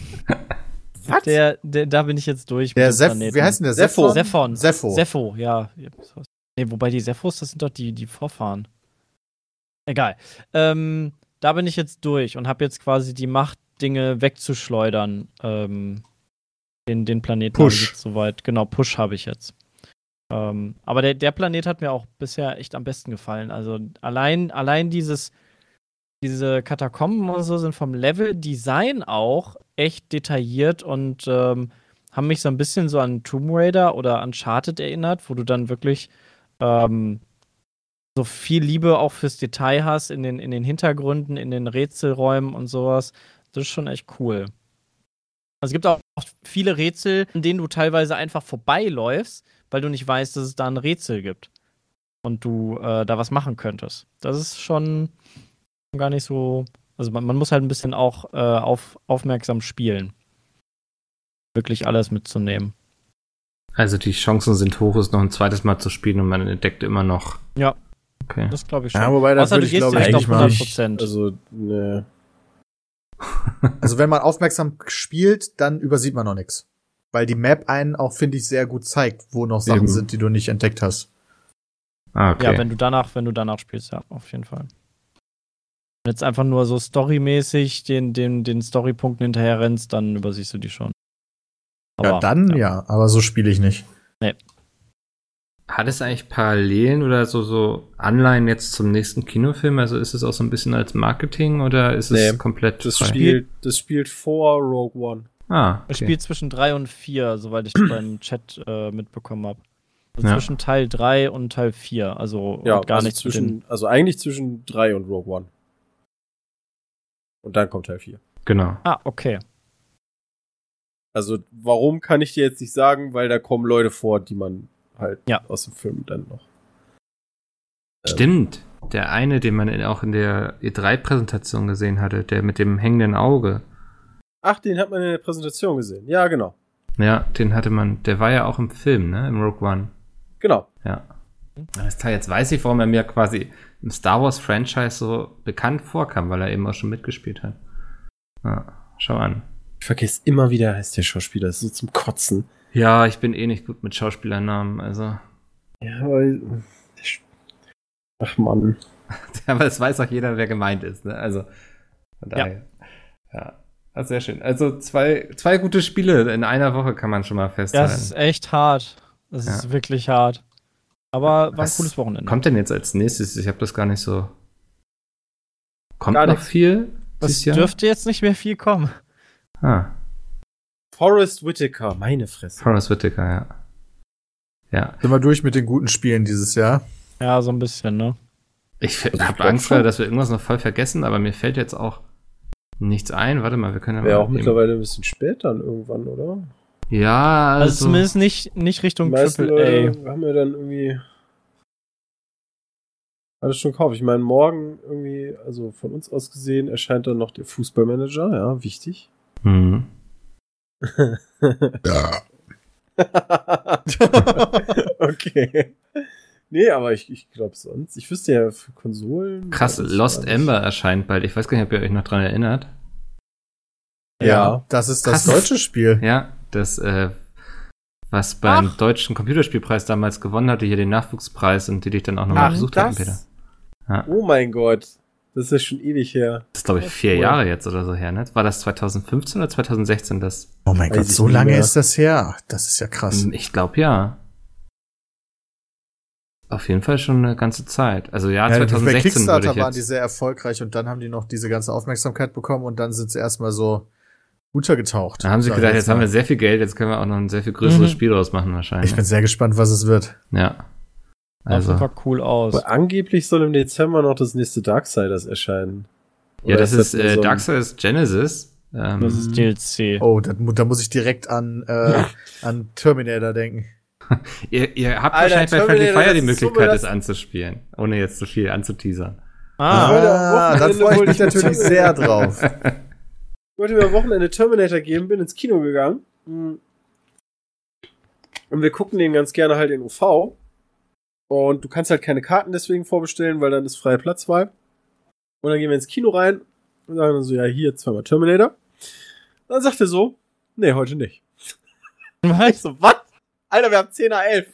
Was? Der, der, da bin ich jetzt durch. Der dem Seph, Planeten. wie heißt denn der? Sepho. Sephon. Sepho. Sepho, ja. Nee, wobei die Sephos, das sind doch die, die Vorfahren. Egal. Ähm, da bin ich jetzt durch und habe jetzt quasi die Macht, Dinge wegzuschleudern. Ähm, den, den Planeten Push. soweit. Genau, Push habe ich jetzt. Ähm, aber der, der Planet hat mir auch bisher echt am besten gefallen. Also allein, allein dieses, diese Katakomben und so sind vom Level-Design auch echt detailliert und ähm, haben mich so ein bisschen so an Tomb Raider oder Uncharted erinnert, wo du dann wirklich ähm, so viel Liebe auch fürs Detail hast in den, in den Hintergründen, in den Rätselräumen und sowas. Das ist schon echt cool. Also es gibt auch viele Rätsel, in denen du teilweise einfach vorbeiläufst, weil du nicht weißt, dass es da ein Rätsel gibt. Und du äh, da was machen könntest. Das ist schon gar nicht so. Also man, man muss halt ein bisschen auch äh, auf, aufmerksam spielen. Wirklich alles mitzunehmen. Also die Chancen sind hoch, es noch ein zweites Mal zu spielen und man entdeckt immer noch. Ja. Okay. Das glaube ich schon. Ja, wobei das Außer würde du ich, gehst glaube ich, nicht auf machen. 100%. Also, ne. Also wenn man aufmerksam spielt, dann übersieht man noch nichts. Weil die Map einen auch, finde ich, sehr gut zeigt, wo noch Sachen Eben. sind, die du nicht entdeckt hast. Ah, okay. Ja, wenn du danach, wenn du danach spielst, ja, auf jeden Fall. Wenn jetzt einfach nur so storymäßig den, den, den Storypunkten hinterher rennst, dann übersiehst du die schon. ja, dann ja. aber so spiele ich nicht. Nee. Hat es eigentlich Parallelen oder so, so Anleihen jetzt zum nächsten Kinofilm? Also ist es auch so ein bisschen als Marketing oder ist es Nee, komplett Das frei? spielt, das spielt vor Rogue One. Ah, Es okay. spielt zwischen 3 und 4, soweit ich beim Chat äh, mitbekommen habe. Also Ja. Zwischen Teil 3 und Teil 4. Also Ja, gar also den- zwischen, also eigentlich zwischen 3 und Rogue One. Und dann kommt Teil 4. Genau. Ah, okay. Also, warum kann ich dir jetzt nicht sagen, weil da kommen Leute vor, die man halt Ja. aus dem Film dann noch. Stimmt. Der eine, den man auch in der E3-Präsentation gesehen hatte, der mit dem hängenden Auge. Ach, den hat man in der Präsentation gesehen. Ja, genau. Ja, den hatte man, der war ja auch im Film, ne? Im Rogue One. Genau. Ja. Jetzt weiß ich, warum er mir quasi im Star Wars Franchise so bekannt vorkam, weil er eben auch schon mitgespielt hat. Ja, schau an. Ich vergesse immer wieder, heißt der Schauspieler. Das ist so zum Kotzen. Ja, ich bin eh nicht gut mit Schauspielernamen, also. Ja, weil. Ach Mann. Aber es weiß auch jeder, wer gemeint ist, ne? Also, von Ja. daher. Ja. ja. sehr schön. Also zwei, zwei gute Spiele in einer Woche kann man schon mal festhalten. es ist echt hart. Es Ja. ist wirklich hart. Aber war ein Was cooles Wochenende. Kommt denn jetzt als nächstes? Ich habe das gar nicht so. Kommt Gar noch nichts. viel? Es dürfte jetzt nicht mehr viel kommen. Ah, Forrest Whitaker, meine Fresse. Forrest Whitaker, ja. Ja. Sind wir durch mit den guten Spielen dieses Jahr? Ja, so ein bisschen, ne? Ich Also ich habe Angst, dass wir irgendwas noch voll vergessen, aber mir fällt jetzt auch nichts ein. Warte mal, wir können ja Wäre mal auch eben- mittlerweile ein bisschen spät dann irgendwann, oder? Ja, Also, also, zumindest nicht, nicht Richtung Triple A. Haben ja dann irgendwie alles schon gekauft. Ich meine, morgen irgendwie, also von uns aus gesehen, erscheint dann noch der Fußballmanager, ja, wichtig. Hm. Ja. okay. Nee, aber ich, ich glaube sonst. Ich wüsste ja für Konsolen. Krass, Lost. Ember erscheint bald. Ich weiß gar nicht, ob ihr euch noch dran erinnert. Ja. Das ist das Krass. deutsche Spiel. Ja, das, äh, was beim deutschen Computerspielpreis damals gewonnen hatte, hier den Nachwuchspreis und die dich dann auch nochmal Ach, besucht hatten, das? Peter. Ja. Oh mein Gott. Das ist ja schon ewig her. Das ist, glaube ich, vier cool. Jahre jetzt oder so her, ne? War das 2015 oder 2016 das? Oh mein Weiß Gott, so lange mehr. ist das her. Das ist ja krass. Ich glaube ja. Auf jeden Fall schon eine ganze Zeit. Also ja, Ja, bei 2016 würde Kickstarter ich waren die sehr erfolgreich und dann haben die noch diese ganze Aufmerksamkeit bekommen und dann sind sie erstmal so untergetaucht. Da haben sie gedacht, jetzt haben mal. wir sehr viel Geld, jetzt können wir auch noch ein sehr viel größeres Mhm. Spiel draus machen wahrscheinlich. Ich bin sehr gespannt, was es wird. ja. Also, jeden Fall cool aus. Aber angeblich soll im Dezember noch das nächste Darksiders erscheinen. ja, das ist nur äh, so Darksiders Genesis. Ähm, Das ist DLC. Oh, da, da muss ich direkt an, äh, an Terminator denken. ihr, ihr habt Alter, wahrscheinlich bei Friendly Fire die das ist so Möglichkeit, das belastet. anzuspielen, ohne jetzt zu viel anzuteasern. Ah, Ah, dann Wochenende freue ich wollte mich ich natürlich sehr drauf. Ich wollte mir am Wochenende Terminator geben, bin ins Kino gegangen. Hm. Und wir gucken den ganz gerne halt in UV. Und du kannst halt keine Karten deswegen vorbestellen, weil dann ist freie Platzwahl. Und dann gehen wir ins Kino rein und sagen dann so, ja, hier zweimal Terminator. Dann sagt er so, nee, heute nicht. Ich was? so, was? Alter, wir haben 10 nach 11.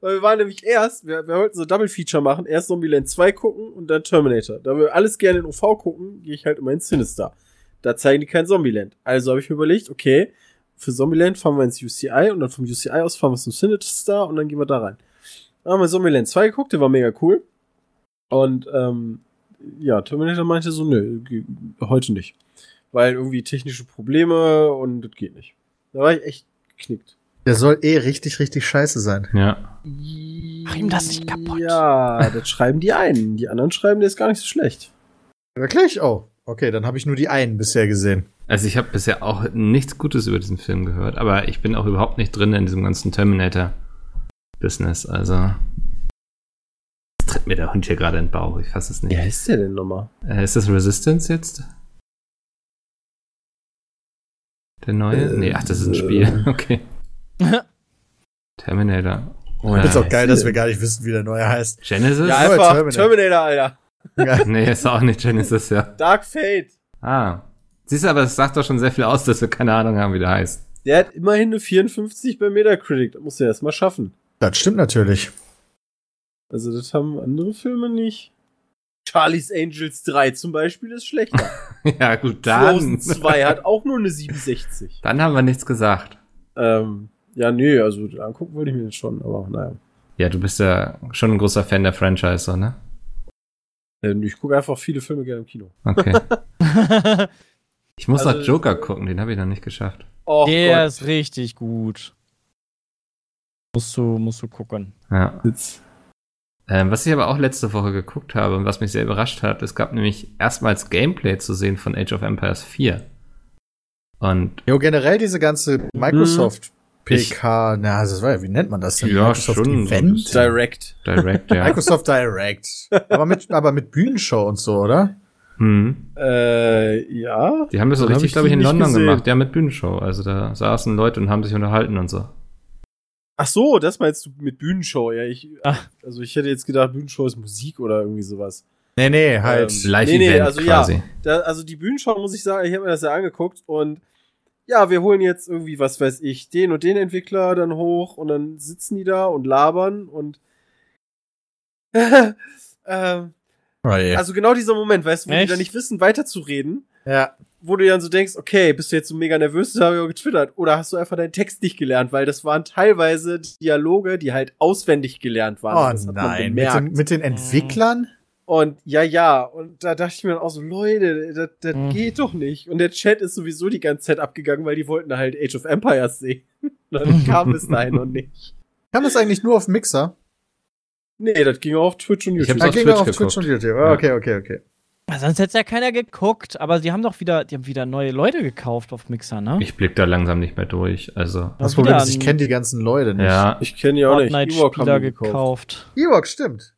Weil wir waren nämlich erst, wir, wir wollten so Double Feature machen, erst Zombieland 2 gucken und dann Terminator. Da wir alles gerne in UV gucken, gehe ich halt immer ins Sinister. Da zeigen die kein Zombieland. Also habe ich mir überlegt, okay, für Zombieland fahren wir ins UCI und dann vom UCI aus fahren wir zum Sinister und dann gehen wir da rein. Dann haben wir Zombieland 2 geguckt, der war mega cool. Und ähm, ja, Terminator meinte so, nö, heute nicht. Weil irgendwie technische Probleme und das geht nicht. Da war ich echt geknickt. Der soll eh richtig, richtig scheiße sein. Ja. Mach ihm das nicht kaputt. Ja, das schreiben die einen. Die anderen schreiben, der ist gar nicht so schlecht. Wirklich? Oh, okay, dann habe ich nur die einen bisher gesehen. Also ich habe bisher auch nichts Gutes über diesen Film gehört, aber ich bin auch überhaupt nicht drin in diesem ganzen Terminator-Business. Also tritt mir der Hund hier gerade in den Bauch. Ich fasse es nicht. Wie heißt der denn nochmal? Äh, ist das Resistance jetzt? Der neue? Äh, nee, ach, das ist ein äh. Spiel. Okay. Terminator. Oh, ich find's Äh, auch geil, dass wir gar nicht wissen, wie der neue heißt. Genesis? Ja, einfach Terminator. Terminator, Alter. Ja. nee, ist auch nicht Genesis, ja. Dark Fate. Ah. Siehst du, aber es sagt doch schon sehr viel aus, dass wir keine Ahnung haben, wie der heißt. Der hat immerhin eine 54 bei Metacritic. Das muss er erst mal schaffen. Das stimmt natürlich. Also, das haben andere Filme nicht. Charlie's Angels 3 zum Beispiel ist schlechter. ja, gut, dann. Frozen 2 hat auch nur eine 67. Dann haben wir nichts gesagt. Ähm, ja, nee, also angucken wollte ich mir das schon, aber naja. Ja, du bist ja schon ein großer Fan der Franchise, ne? Ähm, Ich gucke einfach viele Filme gerne im Kino. Okay. Ich muss Also, noch Joker gucken, den habe ich noch nicht geschafft. Oh Der ist richtig gut. Musst du, musst du gucken. Ja. Jetzt. Ähm, was ich aber auch letzte Woche geguckt habe und was mich sehr überrascht hat, es gab nämlich erstmals Gameplay zu sehen von Age of Empires 4. Und Jo, generell diese ganze Microsoft PK, na, das war ja, wie nennt man das denn? Ja, Microsoft schon so Event? bisschen. Direct. Direct, ja. Microsoft Direct. aber mit, aber mit Bühnenshow und so, oder? hm. Äh, ja. Die haben das so richtig, ich glaube ich, in London gesehen. gemacht, ja, mit Bühnenshow. Also da saßen Leute und haben sich unterhalten und so. Ach so, das meinst du mit Bühnenshow? Ja, ich, Ach. also ich hätte jetzt gedacht, Bühnenshow ist Musik oder irgendwie sowas. Nee, nee, halt. Ähm, Live-Event nee, nee, also ja. quasi. Da, also die Bühnenshow muss ich sagen, ich habe mir das ja angeguckt und ja, wir holen jetzt irgendwie, was weiß ich, den und den Entwickler dann hoch und dann sitzen die da und labern und ähm, Oh also genau dieser Moment, weißt du, wo die Echt? dann nicht wissen, weiterzureden, ja. Wo du dann so denkst, okay, bist du jetzt so mega nervös, das habe ich auch getwittert, oder hast du einfach deinen Text nicht gelernt, weil das waren teilweise Dialoge, die halt auswendig gelernt waren. Oh Das hat man nein, mit den, mit den Entwicklern? Und ja, ja, und da dachte ich mir dann auch so, Leute, das, das Mhm. geht doch nicht. Und der Chat ist sowieso die ganze Zeit abgegangen, weil die wollten halt Age of Empires sehen. dann kam es dahin noch nicht. Kam das eigentlich nur auf Mixer? Nee, das ging auch auf Twitch und Ich YouTube. hab's Ah, auf ging Twitch auch auf. Twitch und YouTube. Ah, Okay, okay, okay. Sonst hätte ja keiner geguckt, aber die haben doch wieder, die haben wieder neue Leute gekauft auf Mixer, ne? Ich blick da langsam nicht mehr durch. Also, Das Problem ist, ich kenne die ganzen Leute nicht. ja. ich kenne ja auch nicht. Ewok haben die gekauft. Ewok, stimmt.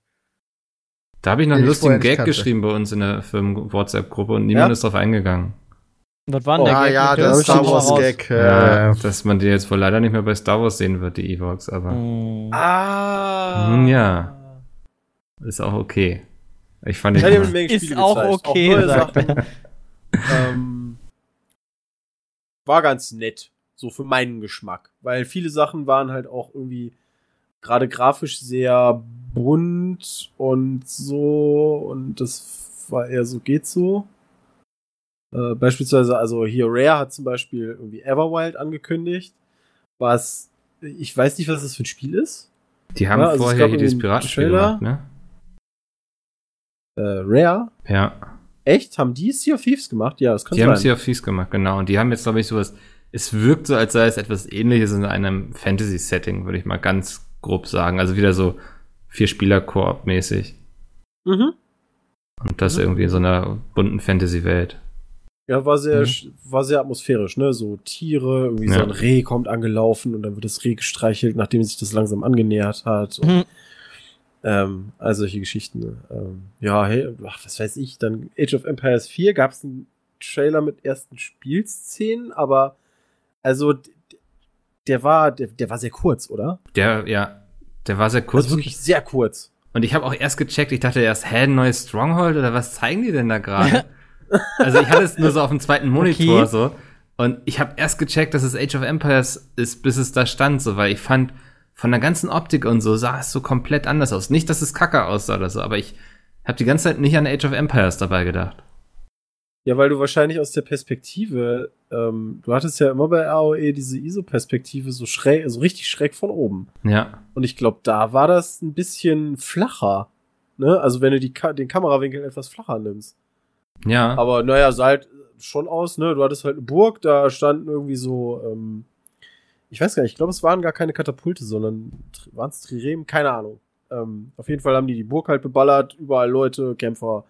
Da habe ich noch einen lustigen Gag kannte. geschrieben bei uns in der Firmen-WhatsApp-Gruppe und niemand Ja? ist drauf eingegangen. Was war denn Oh, der Ah Gag ja, der Star Wars? Gag. Ja, Äh, dass man die jetzt wohl leider nicht mehr bei Star Wars sehen wird, die Evox, aber Hm. Ah. Ja. ist auch okay. Ich fand Ich eine Menge Ist Spiele auch gezeigt, okay. Sachen. ähm, war ganz nett, so für meinen Geschmack, weil viele Sachen waren halt auch irgendwie gerade grafisch sehr bunt und so und das war eher so geht so. Äh, beispielsweise, also hier Rare hat zum Beispiel irgendwie Everwild angekündigt, was ich weiß nicht, was das für ein Spiel ist. Die haben Ja, also vorher hier dieses Piratenspiel gemacht, ne? Äh, Rare? Ja. Echt? Haben die Sea of Thieves gemacht? Ja, das kann Die haben sein. Sea of Thieves gemacht, genau. Und die haben jetzt, glaube ich, sowas. Es wirkt so, als sei es etwas ähnliches in einem Fantasy-Setting, würde ich mal ganz grob sagen. Also wieder so vier Spieler-Koop-mäßig. mhm. Und das Mhm. irgendwie in so einer bunten Fantasy-Welt. Ja, war sehr, Mhm. war sehr atmosphärisch, ne? So Tiere, irgendwie so Ja. ein Reh kommt angelaufen und dann wird das Reh gestreichelt, nachdem sich das langsam angenähert hat. Und, Hm. Ähm, all solche Geschichten. ne? Ähm, ja, hey, ach, was weiß ich, dann Age of Empires 4 gab es einen Trailer mit ersten Spielszenen, aber also der war, der, der war sehr kurz, oder? Der, ja, der war sehr kurz. Also wirklich sehr kurz. Und ich habe auch erst gecheckt, ich dachte erst, hä, ein neues Stronghold oder was zeigen die denn da gerade? also ich hatte es nur so auf dem zweiten Monitor Okay. so. Und ich habe erst gecheckt, dass es Age of Empires ist, bis es da stand, so, weil ich fand, von der ganzen Optik und so sah es so komplett anders aus. Nicht, dass es kacke aussah oder so, aber ich habe die ganze Zeit nicht an Age of Empires dabei gedacht. Ja, weil du wahrscheinlich aus der Perspektive, ähm, du hattest ja immer bei AOE diese ISO-Perspektive so schräg, so richtig schräg von oben. Ja. Und ich glaube, da war das ein bisschen flacher. Ne? Also wenn du die Ka den Kamerawinkel etwas flacher nimmst. Ja. Aber naja, sah halt schon aus, ne? Du hattest halt eine Burg, da standen irgendwie so, ähm, ich weiß gar nicht, ich glaube, es waren gar keine Katapulte, sondern waren es Trirem, keine Ahnung. Ähm, auf jeden Fall haben die die Burg halt beballert, überall Leute, Kämpfer.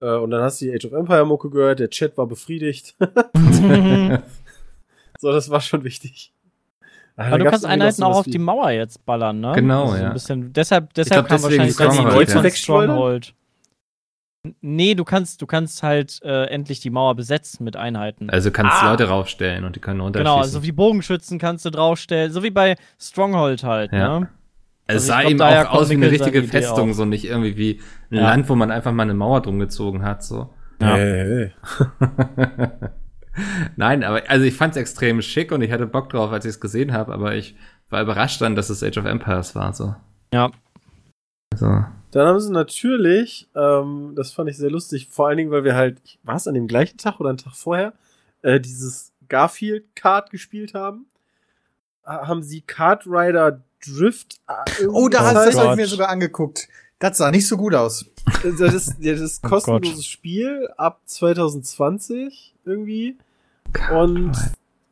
Äh, und dann hast du die Age of Empire Mucke gehört, der Chat war befriedigt. so, das war schon wichtig. Aber du kannst Einheiten auch sowas auf die Mauer jetzt ballern, ne? Genau, so ja. Ein bisschen, deshalb deshalb glaub, kam wahrscheinlich Stronghold, Wort von ja. Stronghold. Nee, du kannst, du kannst halt äh, endlich die Mauer besetzen mit Einheiten. Also kannst Ah. Leute raufstellen und die können runterschießen. genau, also wie Bogenschützen kannst du draufstellen, so wie bei Stronghold halt, Ja. ne? Es Also sah glaub, eben auch aus wie eine richtige Festung, auch. so nicht irgendwie wie ein Ja. Land, wo man einfach mal eine Mauer drum gezogen hat, so. Ja. Hey, hey. Nein, aber also ich fand es extrem schick und ich hatte Bock drauf, als ich es gesehen habe, aber ich war überrascht dann, dass es Age of Empires war, so. Ja. Also, Dann haben sie natürlich, ähm, das fand ich sehr lustig, vor allen Dingen, weil wir halt, war es an dem gleichen Tag oder einen Tag vorher, äh, dieses Garfield-Card gespielt haben. Äh, haben sie Kart Rider Drift. Äh, Oh, da Oh hast du Gott. mir sogar angeguckt. Das sah nicht so gut aus. Das ist, das ist Oh kostenloses Gott. Spiel ab 2020 irgendwie. Und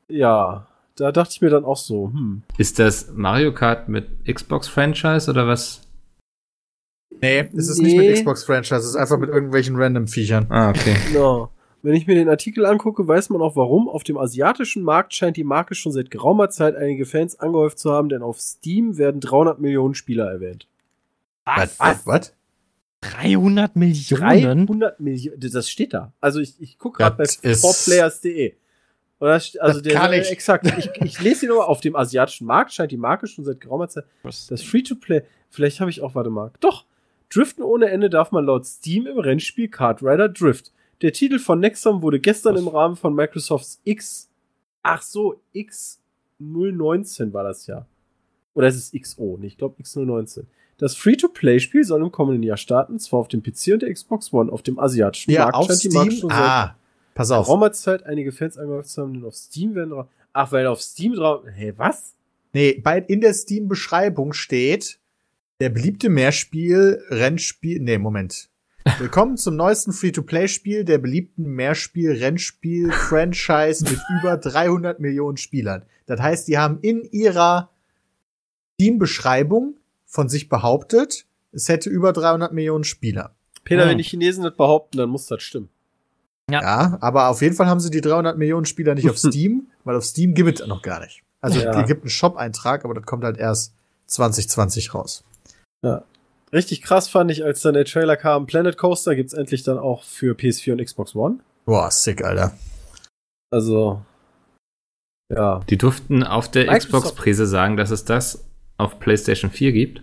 ja, da dachte ich mir dann auch so, hm. Ist das Mario Kart mit Xbox-Franchise oder was? Nee, es ist nicht mit Nee. Xbox-Franchise, es ist einfach mit irgendwelchen Random-Viechern. Ah, okay. No. Wenn ich mir den Artikel angucke, weiß man auch warum. Auf dem asiatischen Markt scheint die Marke schon seit geraumer Zeit einige Fans angehäuft zu haben, denn auf Steam werden 300 Millionen Spieler erwähnt. Was? Was? Was? 300 Millionen? 300 Millionen, das steht da. Also ich, ich gucke gerade bei Das ist- 4players.de. Und da steht- Also Das der, kann ich. exakt. Ich, ich lese hier nur, auf dem asiatischen Markt scheint die Marke schon seit geraumer Zeit Das Free-to-Play, vielleicht habe ich auch, warte mal. Doch, Driften ohne Ende darf man laut Steam im Rennspiel Kart Rider Drift. Der Titel von Nexon wurde gestern im Rahmen von Microsofts X, ach so, X019 war das ja. Oder es ist XO, ich glaube X019. Das Free-to-Play-Spiel soll im kommenden Jahr starten, zwar auf dem PC und der Xbox One. Auf dem asiatischen Ja, Markt auf scheint die Marke Steam. schon seit Ah, pass auf. geraumer Zeit einige Fans angehört zu haben, denn auf Steam werden drauf. Ach, weil auf Steam drauf. Hä, was? Nee, bei, in der Steam-Beschreibung steht, der beliebte Mehrspiel, Rennspiel, nee, Moment. Willkommen zum neuesten Free-to-Play-Spiel der beliebten Mehrspiel-Rennspiel-Franchise mit über 300 Millionen Spielern. Das heißt, die haben in ihrer Steam-Beschreibung von sich behauptet, es hätte über 300 Millionen Spieler. Peter, Ah. wenn die Chinesen das behaupten, dann muss das stimmen. Ja. Ja, aber auf jeden Fall haben sie die 300 Millionen Spieler nicht auf Steam, weil auf Steam gibt es noch gar nicht. Also Ja. es gibt einen Shop-Eintrag, aber das kommt halt erst 2020 raus. Richtig krass fand ich, als dann der Trailer kam, Planet Coaster gibt's endlich dann auch für PS4 und Xbox One. Boah, sick, Alter. Also, ja. Die durften auf der Xbox-Präse sagen, dass es das auf PlayStation 4 gibt.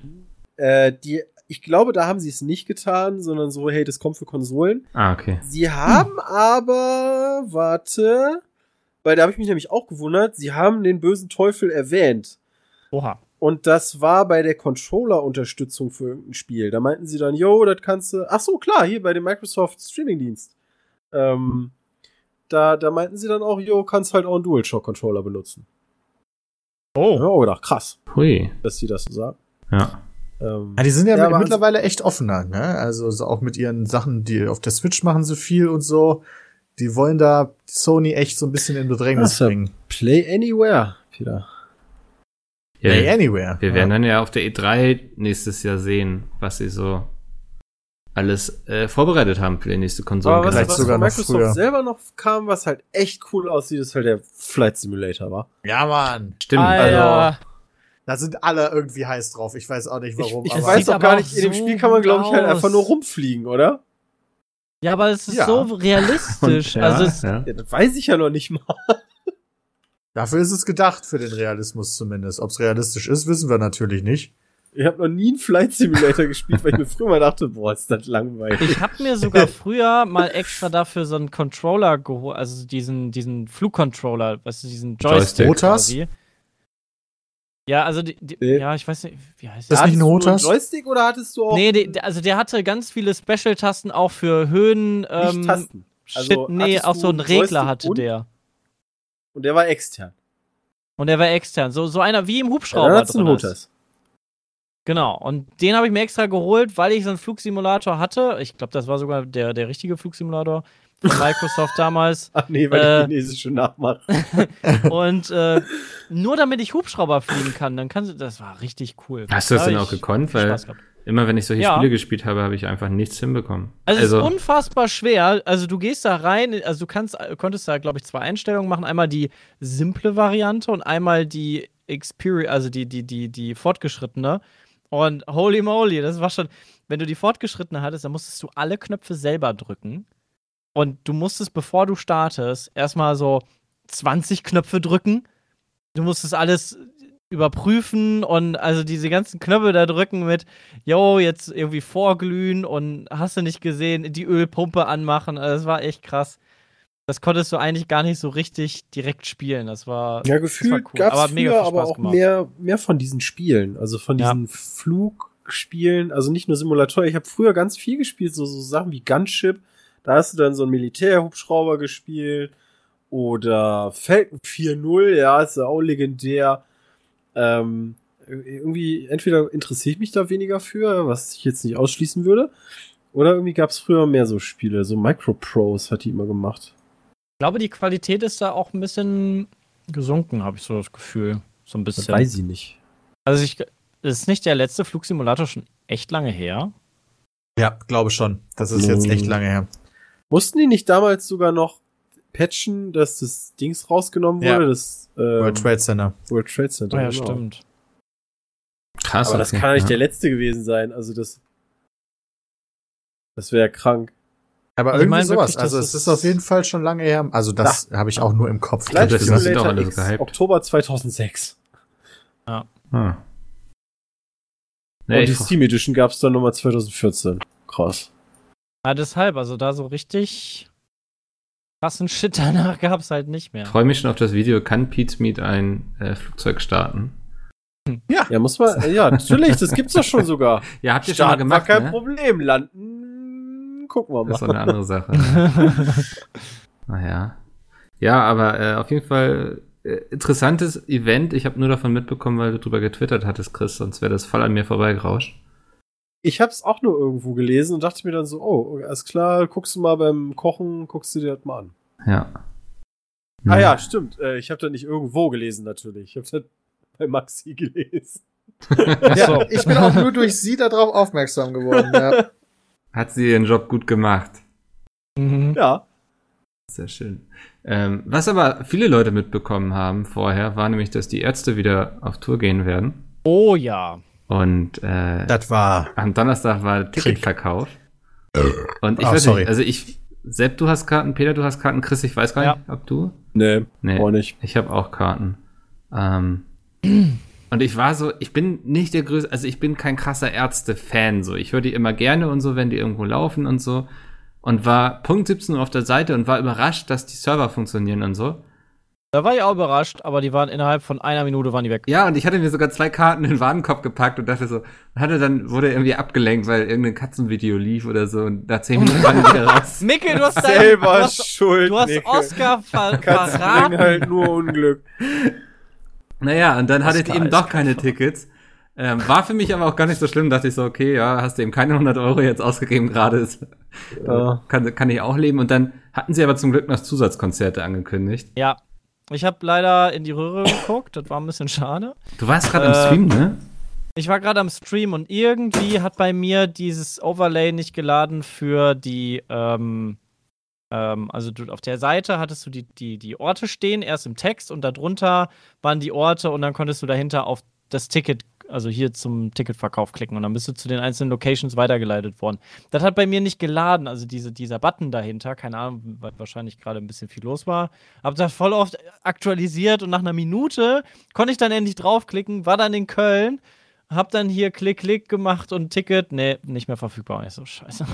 Äh, die, ich glaube, da haben sie es nicht getan, sondern so, hey, das kommt für Konsolen. Ah, okay. Sie haben aber, warte, weil da habe ich mich nämlich auch gewundert, sie haben den bösen Teufel erwähnt. Oha. Und das war bei der Controller-Unterstützung für irgendein Spiel. Da meinten sie dann, yo, das kannst du. Ach so, klar, hier bei dem Microsoft Streaming-Dienst. Ähm, da, da meinten sie dann auch, yo, kannst halt auch einen DualShock-Controller benutzen. Oh. ich auch gedacht, krass, Hui. dass die das so sagen. Ja. Ähm, Ja, die sind ja, Ja, mit- mittlerweile echt offener, ne? Also so auch mit ihren Sachen, die auf der Switch machen sie viel und so. Die wollen da Sony echt so ein bisschen in Bedrängnis so. bringen. Play Anywhere, Peter. Ja Play anywhere. Wir werden dann ja auf der E3 nächstes Jahr sehen, was sie so alles äh, vorbereitet haben für die nächste Konsole. Aber was, vielleicht was sogar von noch Microsoft früher. selber noch kam, was halt echt cool aussieht, ist halt der Flight Simulator, war. ja, Mann. Stimmt. Alter. Da sind alle irgendwie heiß drauf. Ich weiß auch nicht warum. ich ich aber weiß auch gar nicht, in dem so Spiel kann man, glaube ich, halt einfach nur rumfliegen, oder? Ja, aber es ist Ja. so realistisch. Und, ja, also es, ja. Ja, das weiß ich ja noch nicht mal. Dafür ist es gedacht, für den Realismus zumindest. Ob es realistisch ist, wissen wir natürlich nicht. Ich habe noch nie einen Flight Simulator gespielt, weil ich mir früher mal dachte, boah, ist das langweilig. ich habe mir sogar früher mal extra dafür so einen Controller geholt, also diesen, diesen Flugcontroller, weißt du, diesen Joystick. Joystick. Rotas? quasi. Ja, also die, die, Nee. ja, ich weiß nicht, wie heißt Das das? nicht ein einen Joystick oder hattest du auch Nee, die, also der hatte ganz viele Special-Tasten auch für Höhen. nicht Ähm, Tasten? Shit, Also, nee, hattest auch du so einen Regler Joystick hatte und- der. Und der war extern. Und der war extern. So, so einer wie im Ja, Hubschrauber. einen drin ist. Genau. Und den habe ich mir extra geholt, weil ich so einen Flugsimulator hatte. Ich glaube, das war sogar der, der richtige Flugsimulator von Microsoft damals. Ach nee, weil Äh, der chinesische nachmacht. Und äh, nur damit ich Hubschrauber fliegen kann, dann kannst du. Das war richtig cool. Hast du das Da denn auch ich gekonnt? Weil Spaß gehabt. Immer wenn ich solche Ja. Spiele gespielt habe, habe ich einfach nichts hinbekommen. Also, es ist unfassbar schwer. Also du gehst da rein, also du kannst, konntest da, glaube ich, zwei Einstellungen machen. Einmal die simple Variante und einmal die Experience, also die, die, die, die fortgeschrittene. Und holy moly, das war schon, wenn du die fortgeschrittene hattest, dann musstest du alle Knöpfe selber drücken. Und du musstest, bevor du startest, erstmal so 20 Knöpfe drücken. Du musstest alles überprüfen und also diese ganzen Knöpfe da drücken mit, yo, jetzt irgendwie vorglühen und hast du nicht gesehen, die Ölpumpe anmachen. Also das war echt krass. Das konntest du eigentlich gar nicht so richtig direkt spielen. Das war. Ja, das war gefühlt cool. gab's aber früher aber auch gemacht. mehr, mehr von diesen Spielen. Also von Ja. diesen Flug, Spielen, also nicht nur Simulator, ich habe früher ganz viel gespielt, so, so Sachen wie Gunship. Da hast du dann so einen Militärhubschrauber gespielt. Oder Falcon 4.0, ja, ist ja auch legendär. Ähm, irgendwie, entweder interessiere ich mich da weniger für, was ich jetzt nicht ausschließen würde. Oder irgendwie gab es früher mehr so Spiele, so Microprose hat die immer gemacht. Ich glaube, die Qualität ist da auch ein bisschen gesunken, habe ich so das Gefühl. So ein bisschen. Das weiß ich nicht. Also ich, ist nicht der letzte Flugsimulator schon echt lange her? Ja, glaube schon. Das ist jetzt echt lange her. Mussten die nicht damals sogar noch patchen, dass das Dings rausgenommen wurde? Ja. Das ähm, World Trade Center. World Trade Center. Ah ja, genau. stimmt. Krass. Aber das okay, kann doch nicht ja. der letzte gewesen sein. Also das. Das wäre krank. Aber Also ich irgendwie sowas. wirklich, also es ist- auf jeden Fall schon lange her. Also das habe ich auch nur im Kopf. Flight Das ist- sind doch alle so gehypt. Oktober 2006. Ah. Und Nee, die ich Steam Edition gab es dann nochmal 2014. Krass. Ja, deshalb, also da so richtig krassen Shit danach gab es halt nicht mehr. freue mich schon auf das Video. Kann Pete's Meet ein äh, Flugzeug starten? Ja, muss man. Ja, natürlich, das gibt's doch schon sogar. Ja, habt ihr schon mal Starten war gemacht, kein ne? Problem. Landen. Gucken wir Das ist mal. doch eine andere Sache. naja. Ja, aber äh, auf jeden Fall äh, interessantes Event. Ich habe nur davon mitbekommen, weil du drüber getwittert hattest, Chris, sonst wäre das voll an mir vorbeigerauscht. Ich hab's auch nur irgendwo gelesen und dachte mir dann so, oh, alles klar, guckst du mal beim Kochen, guckst du dir das mal an. Ja. Ah ja, stimmt. Äh, ich habe das nicht irgendwo gelesen natürlich. Ich habe das bei Maxi gelesen. Ja, ich bin auch nur durch sie darauf aufmerksam geworden. Ja. Hat sie ihren Job gut gemacht. Mhm. Ja. Sehr schön. Ähm, was aber viele Leute mitbekommen haben vorher, war nämlich, dass die Ärzte wieder auf Tour gehen werden. Oh ja. Und äh, Das war. am Donnerstag war Ticketverkauf. Und ich Ah, weiß sorry. nicht, also ich, Sepp, du hast Karten, Peter, du hast Karten, Chris, ich weiß gar Ja. nicht, ob du? Nee, Nee. auch nicht. Ich habe auch Karten. Ähm, und ich war so, ich bin nicht der größte, also ich bin kein krasser Ärzte-Fan. So, ich höre die immer gerne und so, wenn die irgendwo laufen und so. Und war Punkt 17 Uhr auf der Seite und war überrascht, dass die Server funktionieren und so. Da war ich auch überrascht, aber die waren innerhalb von einer Minute waren die weg. Ja, und ich hatte mir sogar zwei Karten in den Warenkorb gepackt und dachte so, hatte dann, wurde irgendwie abgelenkt, weil irgendein Katzenvideo lief oder so und nach zehn Minuten waren die wieder raus. Mikkel, du hast dein, Selber du hast, schuld. du hast Nicke. Oscar ver Katzen bringen verraten. halt nur Unglück. Naja, und dann hatte ich eben doch keine Tickets. Ähm, war für mich aber auch gar nicht so schlimm, dachte ich so, okay, ja, hast du eben keine 100 Euro jetzt ausgegeben gerade, ist- Ja. kann, kann ich auch leben. Und dann hatten sie aber zum Glück noch Zusatzkonzerte angekündigt. Ja. Ich habe leider in die Röhre geguckt, das war ein bisschen schade. Du warst gerade im Äh, Stream, ne? Ich war gerade am Stream und irgendwie hat bei mir dieses Overlay nicht geladen für die, ähm, ähm, also du, auf der Seite hattest du die, die, die Orte stehen, erst im Text und darunter waren die Orte und dann konntest du dahinter auf das Ticket, also hier zum Ticketverkauf klicken und dann bist du zu den einzelnen Locations weitergeleitet worden. Das hat bei mir nicht geladen, also diese, dieser Button dahinter, keine Ahnung, weil wahrscheinlich gerade ein bisschen viel los war. Hab das voll oft aktualisiert und nach einer Minute konnte ich dann endlich draufklicken, war dann in Köln hab dann hier Klick, Klick gemacht und Ticket, nee, nicht mehr verfügbar. Ich so, scheiße.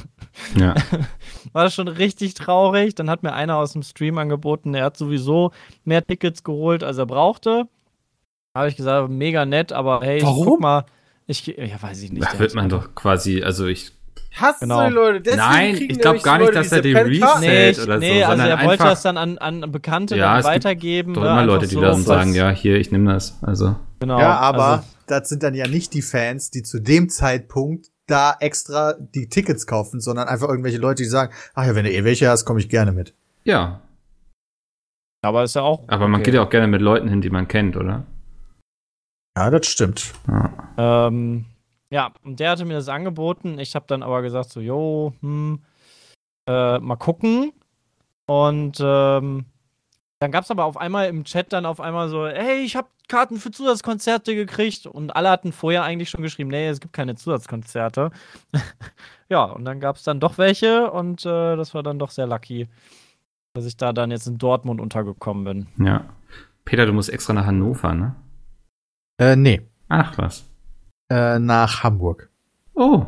Ja. War das schon richtig traurig. Dann hat mir einer aus dem Stream angeboten, er hat sowieso mehr Tickets geholt, als er brauchte. Habe ich gesagt, mega nett, aber hey, ich Warum? guck mal. Ich, ja, weiß ich nicht. Da wird man doch quasi, also ich, Hasst Genau. die Leute. Deswegen Nein, kriegen ich glaub nämlich gar nicht, Leute dass er Reese- Karten. Nee, ich, oder so, nee also sondern er wollte das dann an, an Bekannte Ja, dann es gibt weitergeben. doch ne, immer Leute, die so. dann sagen, ja, hier, ich nehme das. Also, Genau, Ja, aber also, das sind dann ja nicht die Fans, die zu dem Zeitpunkt da extra die Tickets kaufen, sondern einfach irgendwelche Leute, die sagen, ach ja, wenn du eh welche hast, komme ich gerne mit. ja. aber ist ja auch. Aber man okay. geht ja auch gerne mit Leuten hin, die man kennt, oder? Ja, das stimmt. Ja. Ähm, ja, und der hatte mir das angeboten. Ich habe dann aber gesagt, so, jo, hm, äh, mal gucken. Und ähm, dann gab es aber auf einmal im Chat dann auf einmal so, hey, ich habe Karten für Zusatzkonzerte gekriegt. Und alle hatten vorher eigentlich schon geschrieben, nee, es gibt keine Zusatzkonzerte. ja, und dann gab es dann doch welche und äh, das war dann doch sehr lucky, dass ich da dann jetzt in Dortmund untergekommen bin. Ja. Peter, du musst extra nach Hannover, ne? Äh, nee. Ach, was. Äh, nach Hamburg. Oh.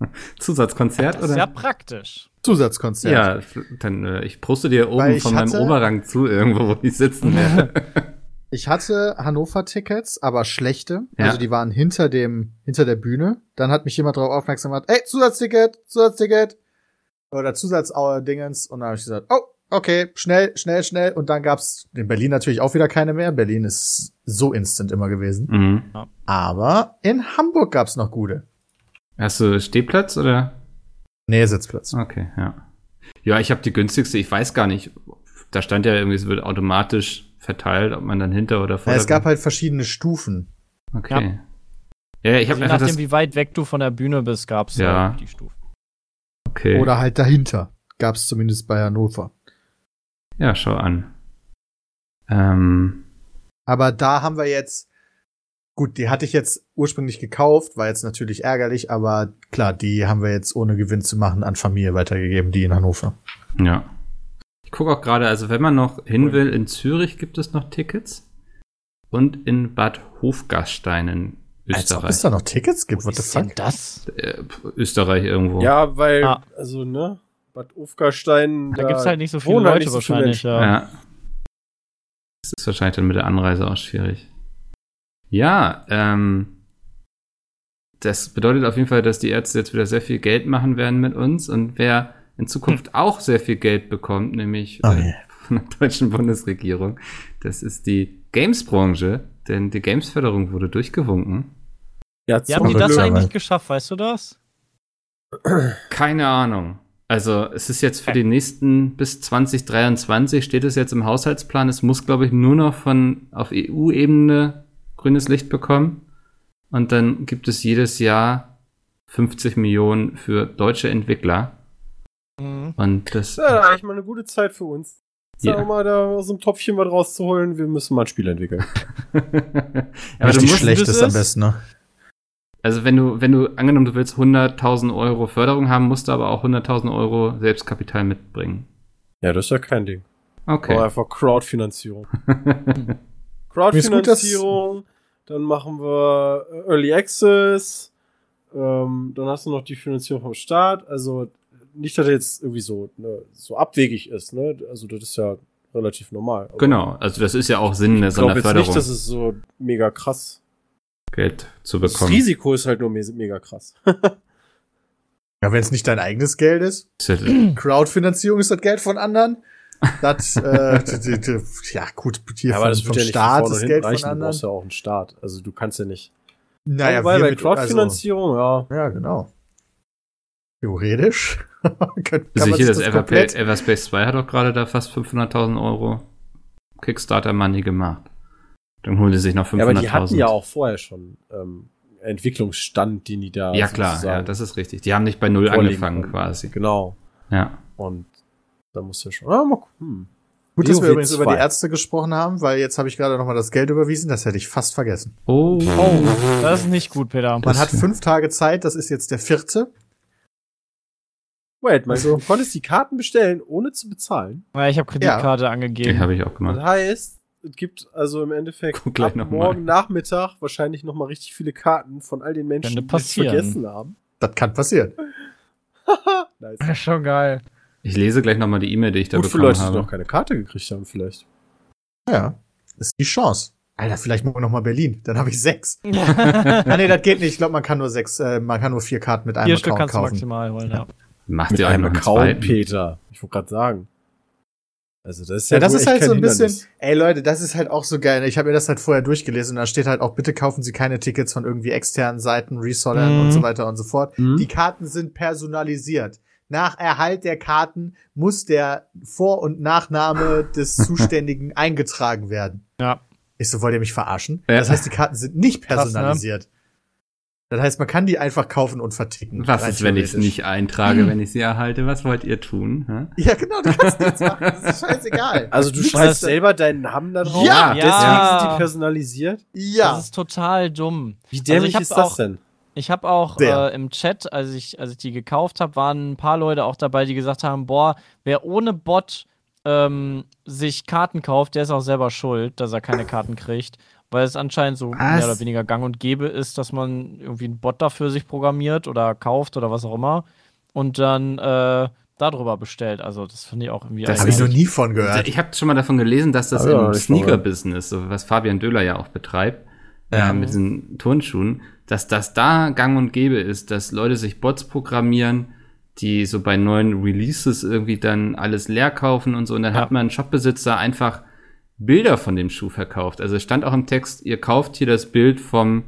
Zusatzkonzert, Das ist oder? ja praktisch. Zusatzkonzert. Ja, dann, äh, ich poste dir oben von meinem hatte- Oberrang zu, irgendwo, wo ich sitzen werde. Ich hatte Hannover-Tickets, aber schlechte. Ja. Also die waren hinter dem, hinter der Bühne. Dann hat mich jemand darauf aufmerksam gemacht, ey, Zusatzticket, Zusatzticket. Oder Zusatzdingens. Und dann habe ich gesagt, oh, okay, schnell, schnell, schnell. Und dann gab's in Berlin natürlich auch wieder keine mehr. Berlin ist so instant immer gewesen. Mhm. Aber in Hamburg gab's noch gute. Hast du Stehplatz oder? Nee, Sitzplatz. Okay, ja. Ja, ich habe die günstigste, ich weiß gar nicht. Da stand ja irgendwie, es wird automatisch verteilt, ob man dann hinter oder vor. Ja, es gab halt verschiedene Stufen. Okay. Ja, ich habe Je nachdem, das. wie weit weg du von der Bühne bist, gab's Ja. halt die Stufen. Okay. Oder halt dahinter. Gab's zumindest bei Hannover. Ja, schau an. Ähm, Aber da haben wir jetzt, gut, die hatte ich jetzt ursprünglich gekauft, war jetzt natürlich ärgerlich, aber klar, die haben wir jetzt ohne Gewinn zu machen an Familie weitergegeben, die in Hannover. ja. Ich gucke auch gerade, also wenn man noch hin will, in Zürich gibt es noch Tickets. Und in Bad Hofgastein in Als ob Österreich. es da noch Tickets gibt, Wo what the denn fuck? das? Äh, Österreich irgendwo. Ja, weil, Ah. also, ne, Bad Ufgerstein. Da gibt's halt nicht so viele halt Leute so viele wahrscheinlich, Menschen. ja. Ja. Das ist wahrscheinlich dann mit der Anreise auch schwierig. Ja, ähm, das bedeutet auf jeden Fall, dass die Ärzte jetzt wieder sehr viel Geld machen werden mit uns und wer in Zukunft auch sehr viel Geld bekommt, nämlich Oh äh, von der deutschen Bundesregierung, das ist die Games-Branche, denn die Games-Förderung wurde durchgewunken. Ja, Wie haben die das eigentlich geschafft, weißt du das? Keine Ahnung. Also es ist jetzt für die nächsten bis 2023 steht es jetzt im Haushaltsplan. Es muss, glaube ich, nur noch von auf EU-Ebene grünes Licht bekommen. Und dann gibt es jedes Jahr 50 Millionen für deutsche Entwickler. Mhm. Und das. Ja eigentlich mal eine gute Zeit für uns. Ja. Sag mal, da aus dem Topfchen was rauszuholen. Wir müssen mal ein Spiel entwickeln. Aber du Richtig musst, schlecht das ist am besten, ne? Also wenn du, wenn du, angenommen, du willst 100.000 Euro Förderung haben, musst du aber auch 100.000 Euro Selbstkapital mitbringen. Ja, das ist ja kein Ding. Okay. Aber einfach Crowdfinanzierung. Crowdfinanzierung, dann machen wir äh, Early Access, ähm, dann hast du noch die Finanzierung vom Staat. Also nicht, dass er jetzt irgendwie so, ne, so abwegig ist, ne? Also das ist ja relativ normal. Genau. Also das ist ja auch Sinn der Ich glaube jetzt Sonderförderung, nicht, dass es so mega krass. Geld zu Das bekommen. Risiko ist halt nur me- mega krass. Ja, wenn es nicht dein eigenes Geld ist. Ja- Crowdfinanzierung ist das Geld von anderen. Das, äh, d- d- d- ja gut, hier vom, vom Staat ist Geld von Du anderen. brauchst ja auch einen Staat. Also du kannst ja nicht. Naja, Wobei wir bei mit- Crowdfinanzierung, ja. Also, ja, genau. Theoretisch. kann, kann Also man hier sich das das Everspace 2 hat doch gerade da fast 500.000 Euro Kickstarter Money gemacht. Dann holen die sich noch 500.000. Ja, aber die hatten ja auch vorher schon ähm, Entwicklungsstand, den die da. Ja klar, ja, das ist richtig. Die haben nicht bei Null angefangen quasi. Genau. Ja. Und da musst du schon. Ah, mal gucken. Gut, dass wir übrigens über 2. die Ärzte gesprochen haben, weil jetzt habe ich gerade noch mal das Geld überwiesen, das hätte ich fast vergessen. Oh. Oh, das ist nicht gut, Peter. Man Das- hat fünf Tage Zeit, das ist jetzt der vierte. Wait, man, Also- du konntest die Karten bestellen, ohne zu bezahlen. Ja, ich habe Kreditkarte Die angegeben. habe ich auch Das gemacht. heißt, es gibt also im Endeffekt Guck gleich ab noch mal. morgen Nachmittag wahrscheinlich noch mal richtig viele Karten von all den Menschen, die es vergessen haben. Das kann passieren. nice. Schon geil. Ich lese gleich nochmal die E-Mail, die ich da Gut für bekommen Leute, die habe. noch keine Karte gekriegt haben, vielleicht. Ja, das ist die Chance. Alter, vielleicht morgen noch mal Berlin, dann habe ich sechs. ah, nee, das geht nicht. Ich glaube, man kann nur sechs, äh, man kann nur vier Karten mit einem Vier Stück Account kannst du kaufen. maximal holen, ja. Macht Mit ihr einem noch einen Account? Peter. Ich wollte gerade sagen. Also das ist ja, Ja, das ist echt halt kein so ein bisschen, Hindernis. ey Leute, das ist halt auch so geil. Ich habe mir das halt vorher durchgelesen und da steht halt auch, bitte kaufen Sie keine Tickets von irgendwie externen Seiten, Resellern Mhm. und so weiter und so fort. Mhm. Die Karten sind personalisiert. Nach Erhalt der Karten muss der Vor- und Nachname des Zuständigen eingetragen werden. Ja. Ich so, wollt ihr mich verarschen? Ja. Das heißt, die Karten sind nicht ne? personalisiert. Das heißt, man kann die einfach kaufen und verticken. Was ist, wenn ich es nicht eintrage, wenn ich sie erhalte? Was wollt ihr tun? hä? Ja, genau, du kannst nichts machen. Das ist scheißegal. Also du schreibst selber deinen Namen da drauf? Ja, deswegen ja. sind die personalisiert? Ja. Das ist total dumm. Wie dämlich ich hab ist das auch- denn? Ich habe auch äh, im Chat, als ich, als ich die gekauft habe, waren ein paar Leute auch dabei, die gesagt haben, boah, wer ohne Bot ähm, sich Karten kauft, der ist auch selber schuld, dass er keine Karten kriegt. Weil es anscheinend so Was? mehr oder weniger gang und gäbe ist, dass man irgendwie einen Bot dafür sich programmiert oder kauft oder was auch immer. Und dann, äh, darüber bestellt. Also das finde ich auch irgendwie. Das Habe ich noch nie von gehört. Ich habe schon mal davon gelesen, dass das auch im Sneaker-Business, so was Fabian Döhler ja auch betreibt, Ja. äh, mit diesen Turnschuhen, dass das da gang und gäbe ist, dass Leute sich Bots programmieren, die so bei neuen Releases irgendwie dann alles leer kaufen und so. Und dann Ja. hat man Shopbesitzer einfach Bilder von dem Schuh verkauft. Also es stand auch im Text, ihr kauft hier das Bild vom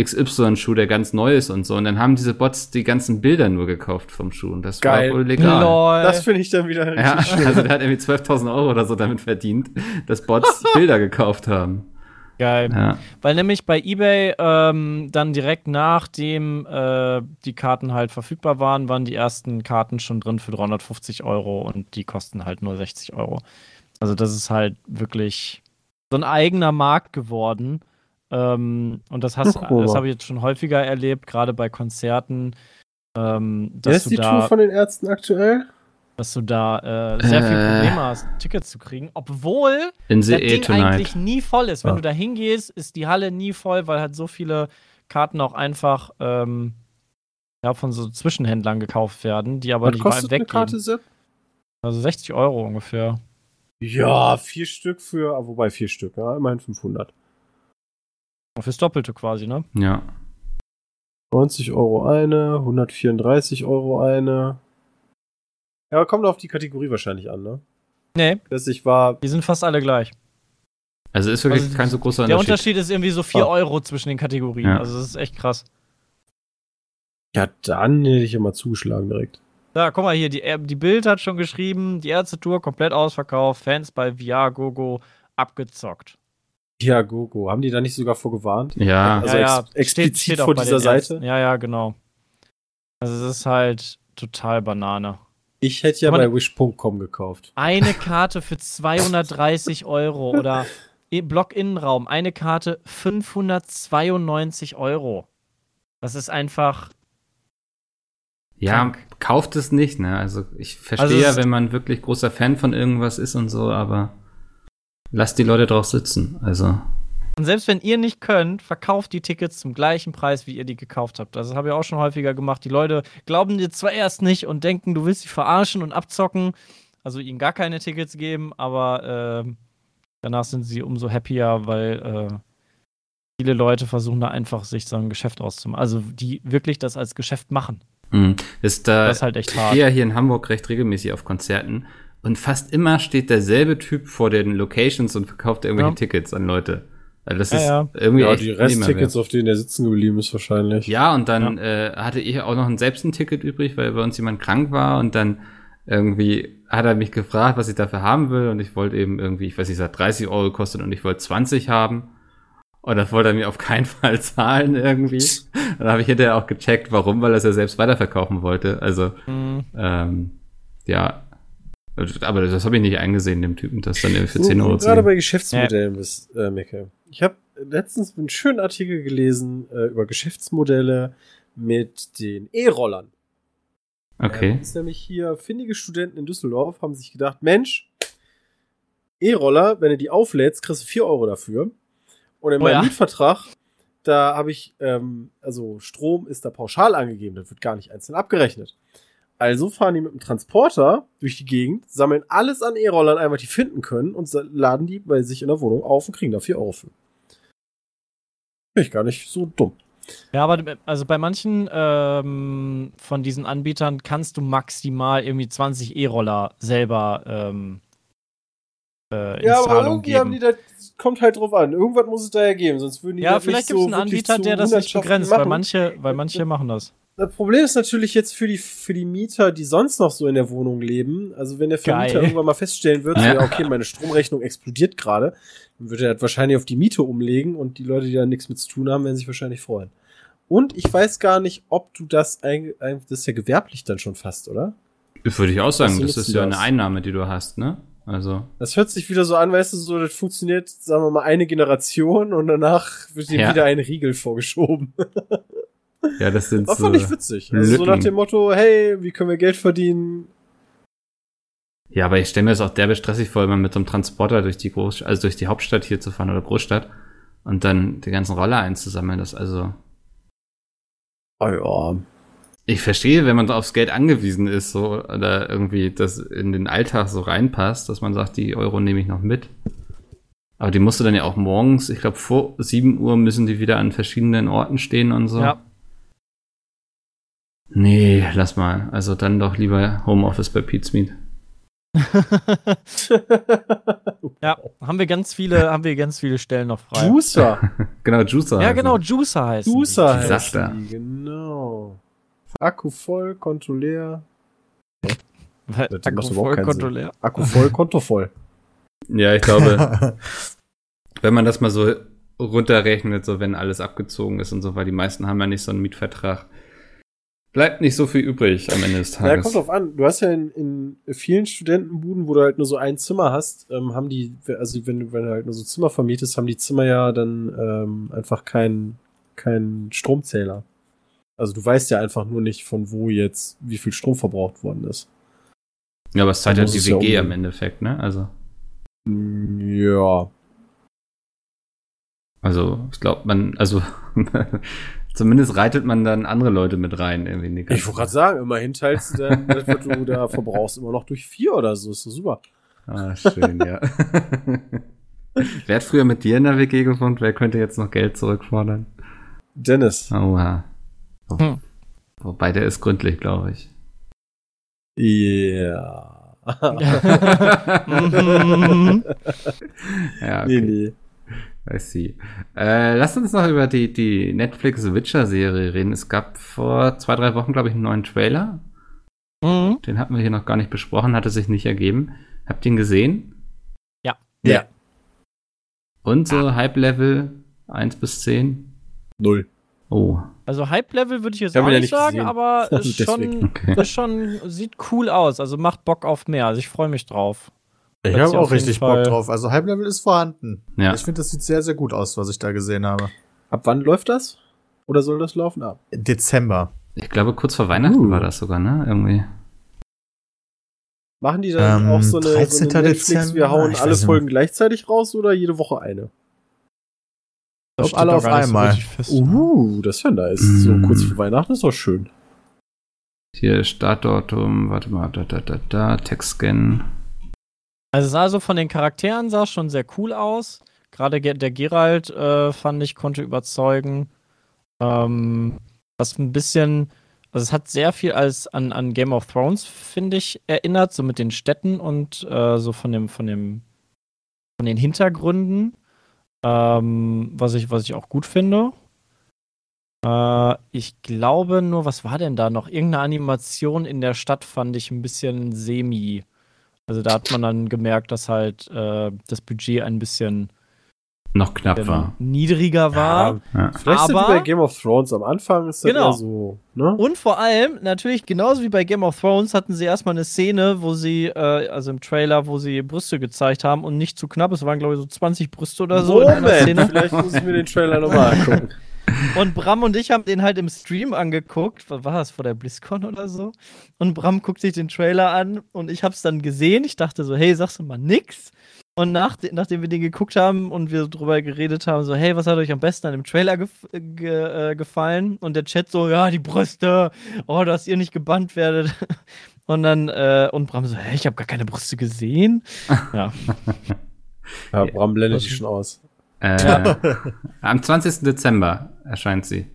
XY-Schuh, der ganz neu ist und so. Und dann haben diese Bots die ganzen Bilder nur gekauft vom Schuh. Und das Geil. war wohl legal. Lol. Das finde ich dann wieder richtig Ja, schön. also der hat irgendwie 12.000 Euro oder so damit verdient, dass Bots Bilder gekauft haben. Geil. Ja. Weil nämlich bei eBay ähm, dann direkt nachdem äh, die Karten halt verfügbar waren, waren die ersten Karten schon drin für 350 Euro und die kosten halt nur 60 Euro. Also das ist halt wirklich so ein eigener Markt geworden. Ähm, und das, hast- das habe ich jetzt schon häufiger erlebt, gerade bei Konzerten. Ähm, Wer ist du die da, Tour von den Ärzten aktuell? dass du da äh, sehr viel Äh. Probleme hast, Tickets zu kriegen, obwohl In das Ding Tonight. eigentlich nie voll ist. Wenn Ja. du da hingehst, ist die Halle nie voll, weil halt so viele Karten auch einfach ähm, ja, von so Zwischenhändlern gekauft werden, die aber Was die kostet eine weggehen. Karte, Sepp? Also 60 Euro ungefähr. Ja, vier Stück für, ah, wobei vier Stück, ja, immerhin 500. Fürs Doppelte quasi, ne? Ja. 90 Euro eine, 134 Euro eine. Ja, kommt auf die Kategorie wahrscheinlich an, ne? Nee, Das ich war, die sind fast alle gleich. Also ist wirklich Also kein so großer Der Unterschied. Unterschied ist irgendwie so 4 Ah. Euro zwischen den Kategorien. Ja. Also das ist echt krass. ja, dann hätte ich immer zugeschlagen direkt. Da, guck mal hier, die, die Bild hat schon geschrieben, die Ärzte-Tour komplett ausverkauft, Fans bei Viagogo abgezockt. Ja, Gogo. Haben die da nicht sogar vorgewarnt? Ja. Also ex- explizit auch vor bei dieser Seite? Ärzten. Ja, ja, genau. Also es ist halt total Banane. Ich hätte ja Aber- bei wish.com gekauft. Eine Karte für 230 Euro oder Block-Innenraum, eine Karte 592 Euro. Das ist einfach. Ja, Krank. kauft es nicht, ne? Also ich verstehe Also ja, wenn man wirklich großer Fan von irgendwas ist und so, aber lasst die Leute drauf sitzen. Also. Und selbst wenn ihr nicht könnt, verkauft die Tickets zum gleichen Preis, wie ihr die gekauft habt. Das habe ich auch schon häufiger gemacht. Die Leute glauben dir zwar erst nicht und denken, du willst sie verarschen und abzocken, also ihnen gar keine Tickets geben, aber ähm, danach sind sie umso happier, weil äh, viele Leute versuchen da einfach sich so ein Geschäft auszumachen. Also die wirklich das als Geschäft machen. Mh. Ist da Das ist halt echt hart. ich gehe ja hier in Hamburg recht regelmäßig auf Konzerten und fast immer steht derselbe Typ vor den Locations und verkauft irgendwelche Ja. Tickets an Leute. Also das Ja, ist ja. irgendwie Ja, die. Resttickets, auf denen er sitzen geblieben ist, wahrscheinlich. Ja, und dann Äh, hatte ich auch noch ein, selbst ein Ticket übrig, weil bei uns jemand krank war und dann irgendwie hat er mich gefragt, was ich dafür haben will und ich wollte eben irgendwie, ich weiß nicht, es hat 30 Euro gekostet und ich wollte 20 haben und das wollte er mir auf keinen Fall zahlen irgendwie. Dann habe ich hinterher auch gecheckt, warum, weil er es ja selbst weiterverkaufen wollte. Also, Mhm. ähm, ja, aber das habe ich nicht eingesehen, dem Typen, das dann irgendwie für Wo 10 du Euro zu gerade bei Geschäftsmodellen bist, äh, Mecke. Ich habe letztens einen schönen Artikel gelesen äh, über Geschäftsmodelle mit den E-Rollern. Okay. Ähm, ist nämlich hier findige Studenten in Düsseldorf haben sich gedacht, Mensch, E-Roller, wenn du die auflädst, kriegst du 4 Euro dafür. Und in Oh meinem ja. Mietvertrag, da habe ich, ähm, also Strom ist da pauschal angegeben, das wird gar nicht einzeln abgerechnet. Also fahren die mit dem Transporter durch die Gegend, sammeln alles an E-Rollern ein, was die finden können und laden die bei sich in der Wohnung auf und kriegen da 4 Euro für. Finde ich gar nicht so dumm. Ja, aber also bei manchen ähm, von diesen Anbietern kannst du maximal irgendwie 20 E-Roller selber ähm, äh, in Ja, aber Zahlung irgendwie haben geben. die da, kommt halt drauf an. Irgendwas muss es da ja geben, sonst würden die ja, vielleicht nicht gibt es so einen Anbieter, der das nicht begrenzt, weil manche, weil manche machen das. Das Problem ist natürlich jetzt für die, für die Mieter, die sonst noch so in der Wohnung leben. Also wenn der Vermieter Geil. irgendwann mal feststellen wird, so, Ja. okay, meine Stromrechnung explodiert gerade, dann wird er das wahrscheinlich auf die Miete umlegen und die Leute, die da nichts mit zu tun haben, werden sich wahrscheinlich freuen. Und ich weiß gar nicht, ob du das ein das ist ja gewerblich dann schon fast, oder? Würde ich auch sagen, das ist ja das? eine Einnahme, die du hast, ne? Also, Das hört sich wieder so an, weißt du, so, das funktioniert, sagen wir mal, eine Generation und danach wird dir Ja. wieder ein Riegel vorgeschoben. ja, das sind Das so. fand ich witzig. Also so nach dem Motto, hey, wie können wir Geld verdienen? Ja, aber ich stelle mir das auch derbe stressig vor, immer mit so einem Transporter durch die Groß also durch die Hauptstadt hier zu fahren oder Großstadt und dann die ganzen Roller einzusammeln. Das also, Oh ja. Ich verstehe, wenn man aufs Geld angewiesen ist, so, oder irgendwie das in den Alltag so reinpasst, dass man sagt, die Euro nehme ich noch mit. Aber die musst du dann ja auch morgens, ich glaube, vor 7 Uhr müssen die wieder an verschiedenen Orten stehen und so. Ja. Nee, lass mal. Also dann doch lieber Homeoffice bei Pete's Meat. ja, haben wir ganz viele, haben wir ganz viele Stellen noch frei. Juicer. genau, Juicer. Ja, genau. Juicer heißt. Juicer Die heißt genau. Akku voll, Konto leer. Akku voll, Konto leer. Akku voll, Konto voll. Ja, ich glaube, wenn man das mal so runterrechnet, so wenn alles abgezogen ist und so, weil die meisten haben ja nicht so einen Mietvertrag, bleibt nicht so viel übrig am Ende des Ja, Tages. kommt drauf an. Du hast ja in, in vielen Studentenbuden, wo du halt nur so ein Zimmer hast, ähm, haben die, also wenn du, wenn du halt nur so Zimmer vermietest, haben die Zimmer ja dann ähm, einfach keinen keinen Stromzähler. Also du weißt ja einfach nur nicht, von wo jetzt wie viel Strom verbraucht worden ist. ja, aber es ja muss die ja WG um- am Endeffekt, ne? Also, Ja. also ich glaube, man, also zumindest reitet man dann andere Leute mit rein. Irgendwie Ich wollte gerade sagen, immerhin teilst du dann, das, was du da verbrauchst, immer noch durch vier oder so. Ist doch super. Ah, schön, ja. Wer hat früher mit dir in der WG gewohnt? Wer könnte jetzt noch Geld zurückfordern? Dennis. Oha. Hm. Wobei der ist gründlich, glaube ich. Ja. Ja, Nee, okay. nee. I see. Äh, lass uns noch über die, die Netflix Witcher-Serie reden. Es gab vor zwei, drei Wochen, glaube ich, einen neuen Trailer. Mhm. Den hatten wir hier noch gar nicht besprochen, hatte sich nicht ergeben. Habt ihr ihn gesehen? Ja. Ja. Und so Hype-Level 1 bis 10? Null. Oh, Also Hype-Level würde ich jetzt Ich auch nicht sagen, gesehen. aber Also ist schon, okay. ist schon, sieht cool aus. Also macht Bock auf mehr. Also ich freue mich drauf. Ich habe auch richtig Fall- Bock drauf. Also Hype Level ist vorhanden. Ja. Ich finde, das sieht sehr, sehr gut aus, was ich da gesehen habe. Ab wann läuft das? Oder soll das laufen? Ab. Dezember. Ich glaube, kurz vor Weihnachten Uh. war das sogar, ne? Irgendwie. Machen die dann Ähm, auch so eine, so 13. eine Netflix, Dezember? wir hauen alle weiß nicht. Folgen gleichzeitig raus oder jede Woche eine? Glaub, steht alle auf so einmal. fest. Uh, das wäre nice. Mm. So kurz vor Weihnachten ist doch schön. Hier Startdatum, warte mal, da, da, da, da, Textscan. Also es sah so von den Charakteren sah schon sehr cool aus. Gerade Ge- der Geralt äh, fand ich konnte überzeugen. Ähm, was ein bisschen, also es hat sehr viel als an, an Game of Thrones finde ich erinnert, so mit den Städten und äh, so von dem von dem von den Hintergründen, ähm, was ich was ich auch gut finde. Äh, ich glaube nur, was war denn da noch? Irgendeine Animation in der Stadt fand ich ein bisschen semi. Also da hat man dann gemerkt, dass halt äh, das Budget ein bisschen Noch knapp war. niedriger war. Ja. Vielleicht sind wir Aber- bei Game of Thrones am Anfang ist das Genau. so, ne? Und vor allem, natürlich, genauso wie bei Game of Thrones, hatten sie erstmal eine Szene, wo sie, äh, also im Trailer, wo sie Brüste gezeigt haben und nicht zu knapp. Es waren, glaube ich, so 20 Brüste oder so in einer Moment, Szene. vielleicht muss ich mir den Trailer nochmal angucken. Und Bram und ich haben den halt im Stream angeguckt. Was war das, vor der BlizzCon oder so? Und Bram guckt sich den Trailer an und ich hab's dann gesehen. Ich dachte so, hey, sagst du mal nix? Und nach, nachdem wir den geguckt haben und wir drüber geredet haben, so, hey, was hat euch am besten an dem Trailer gef ge äh, gefallen? Und der Chat so, ja, die Brüste, oh, dass ihr nicht gebannt werdet. Und dann, äh, und Bram so, hä, ich habe gar keine Brüste gesehen. Ja. Ja, Bram blendet die schon aus. Äh, am 20. Dezember erscheint sie.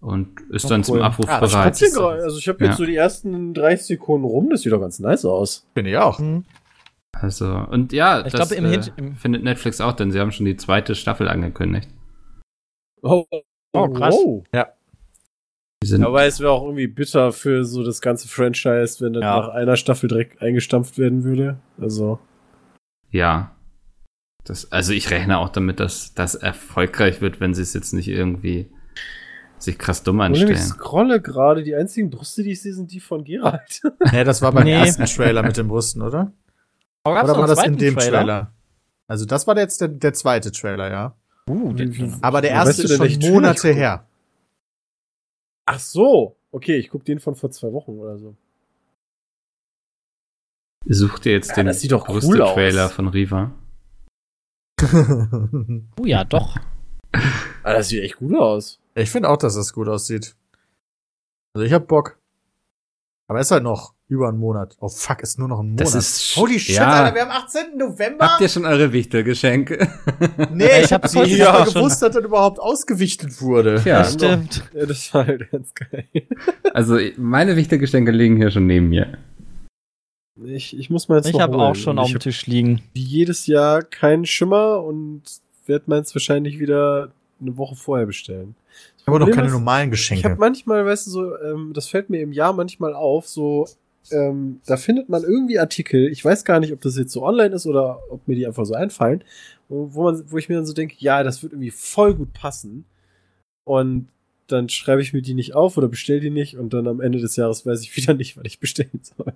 Und ist Oh, dann zum cool. Abruf Ah, das bereit. Gerade- Also ich habe jetzt Ja. so die ersten 30 Sekunden rum, das sieht doch ganz nice aus. Finde ich auch. Hm. Also, und ja, Ich das glaube, im äh, findet Netflix auch, denn sie haben schon die zweite Staffel angekündigt. Oh, Oh, krass. Die sind, Aber es wäre auch irgendwie bitter für so das ganze Franchise, wenn das Ja. nach einer Staffel direkt eingestampft werden würde. Also, ja. Das, also ich rechne auch damit, dass das erfolgreich wird, wenn sie es jetzt nicht irgendwie sich krass dumm und ich anstellen. scrolle gerade, die einzigen Brüste, die ich sehe, sind die von Geralt. Ja, das war beim Nee. ersten Trailer mit den Brüsten, oder? Aber gab's Oder noch war das in dem Trailer? Also das war jetzt der, der zweite Trailer, ja. Uh, den, Aber der erste weißt du ist schon Trailer Monate guck? her. Ach so. Okay, ich gucke den von vor zwei Wochen oder so. Such dir jetzt Ja, den sieht doch cool Brüste-Trailer aus. von Riva. oh ja, doch. Ah, das sieht echt gut aus. ich finde auch, dass das gut aussieht. Also ich hab Bock. Aber es ist halt noch über einen Monat. Oh fuck, ist nur noch ein Monat. Das ist Holy shit, ja. Alter, wir haben 18. November. Habt ihr schon eure Wichtelgeschenke? nee, Ja, ich ich hab hab's heute heute nicht mal gewusst, dass das überhaupt ausgewichtet wurde. Ja, das stimmt. Ja, das war halt ganz geil. also meine Wichtelgeschenke liegen hier schon neben mir. Ich, ich muss mal jetzt Ich habe auch schon auf dem Tisch liegen. wie jedes Jahr keinen Schimmer und werde meins wahrscheinlich wieder eine Woche vorher bestellen. Ich habe noch keine ist, normalen Ich habe Geschenke. manchmal, weißt du, so, ähm, das fällt mir im Jahr manchmal auf, so, ähm, da findet man irgendwie Artikel, ich weiß gar nicht, ob das jetzt so online ist oder ob mir die einfach so einfallen, wo, wo, man, wo ich mir dann so denke, ja, das wird irgendwie voll gut passen. Und dann schreibe ich mir die nicht auf oder bestell die nicht und dann am Ende des Jahres weiß ich wieder nicht, was ich bestellen soll.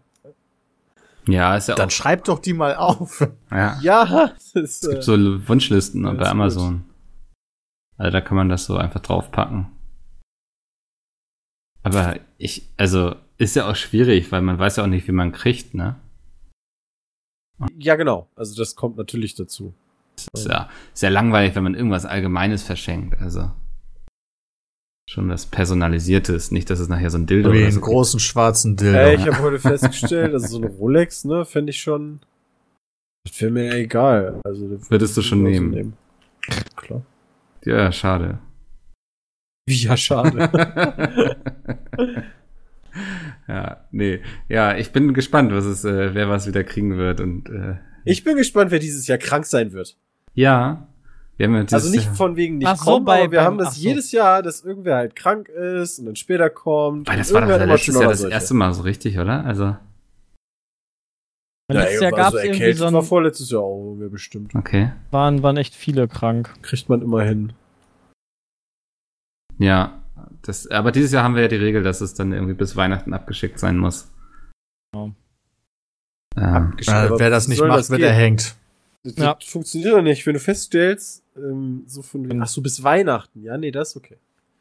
Ja, ist ja Dann auch. schreib doch die mal auf. Ja. Ja, das ist, Es gibt äh, so Wunschlisten bei Amazon. Also da kann man das so einfach draufpacken. Aber ich, also, ist ja auch schwierig, weil man weiß ja auch nicht, wie man kriegt, ne? ja, genau. Also das kommt natürlich dazu. Ist ja sehr langweilig, wenn man irgendwas Allgemeines verschenkt. Also schon was Personalisiertes, nicht, dass es nachher so ein Dildo Wie oder einen so großen schwarzen Dildo. Ey, ich habe heute festgestellt, also so eine Rolex, ne, fände ich schon. Das wäre mir ja egal. Also, das Würdest du schon ich nehmen? Klar. Ja, schade. Wie ja, schade. ja, nee. Ja, ich bin gespannt, was es, äh, wer was wieder kriegen wird und äh, ich bin gespannt, wer dieses Jahr krank sein wird. ja. Wir haben ja dieses Also nicht von wegen nicht so, kommen, bei- aber wir beim- haben das so. jedes Jahr, dass irgendwer halt krank ist und dann später kommt. Weil das war doch letztes Jahr das solche. erste Mal so richtig, oder? Also, Letztes Jahr gab es also irgendwie so ein, war vorletztes Jahr auch irgendwie bestimmt. okay. waren, waren echt viele krank. Kriegt man immer hin. Ja, das, aber dieses Jahr haben wir ja die Regel, dass es dann irgendwie bis Weihnachten abgeschickt sein muss. Ja. Ähm, Äh, Aber wer das nicht macht, das wird erhängt. Das, Ja. das funktioniert doch nicht. Wenn du feststellst, ähm, so von wegen, ach so, bis Weihnachten. Ja, nee, das ist okay.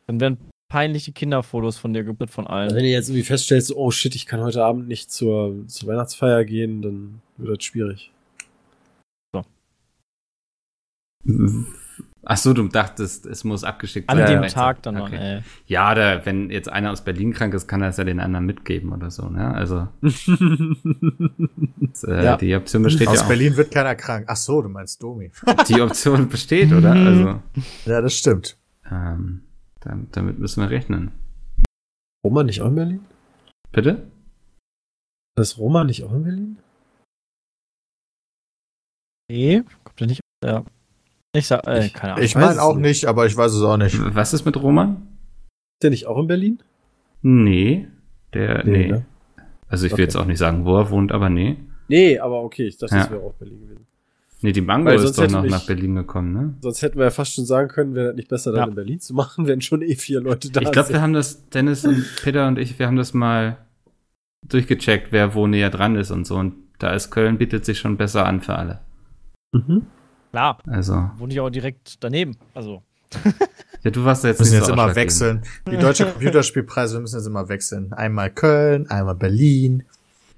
Dann werden peinliche Kinderfotos von dir gebildet von Also allen. wenn du jetzt irgendwie feststellst, oh shit, ich kann heute Abend nicht zur, zur Weihnachtsfeier gehen, dann wird das schwierig. Ach so, du dachtest, es muss abgeschickt An sein. dem. Tag dann noch, Okay. ey. Ja, oder wenn jetzt einer aus Berlin krank ist, kann er es ja den anderen mitgeben oder so, ne? Also, das, äh, Ja. die Option besteht Aus ja auch. Berlin wird keiner krank. Ach so, du meinst Domi. Die Option besteht, oder? Mhm. Also, Ja, das stimmt. ähm, dann, damit müssen wir rechnen. Roma nicht auch in Berlin? Bitte? Ist Roma nicht auch in Berlin? Nee, kommt ja nicht. Ja. Ich sag, äh, Ich- keine Ahnung. Ich weiß meine auch nicht. aber ich weiß es auch nicht. Was ist mit Roman? Ist der nicht auch in Berlin? Nee. Der, nee. ne? Also ich will Okay. jetzt auch nicht sagen, wo er wohnt, aber nee. Nee, aber okay, ich dachte, das Ja. wäre auch Berlin gewesen. Nee, die Mango ist doch noch mich- nach Berlin gekommen, ne? Sonst hätten wir ja fast schon sagen können, wäre das nicht besser, dann Ja. in Berlin zu machen, wenn schon eh vier Leute da Ich glaube, sind. wir haben das, Dennis und Peter und ich, wir haben das mal durchgecheckt, wer wo näher dran ist und so. Und da ist Köln bietet sich schon besser an für alle. Mhm. Klar, Also, wohne ich auch direkt daneben. Also, ja, du warst da jetzt Wir müssen jetzt so immer wechseln. Die deutsche Computerspielpreise, wir müssen jetzt immer wechseln. Einmal Köln, einmal Berlin.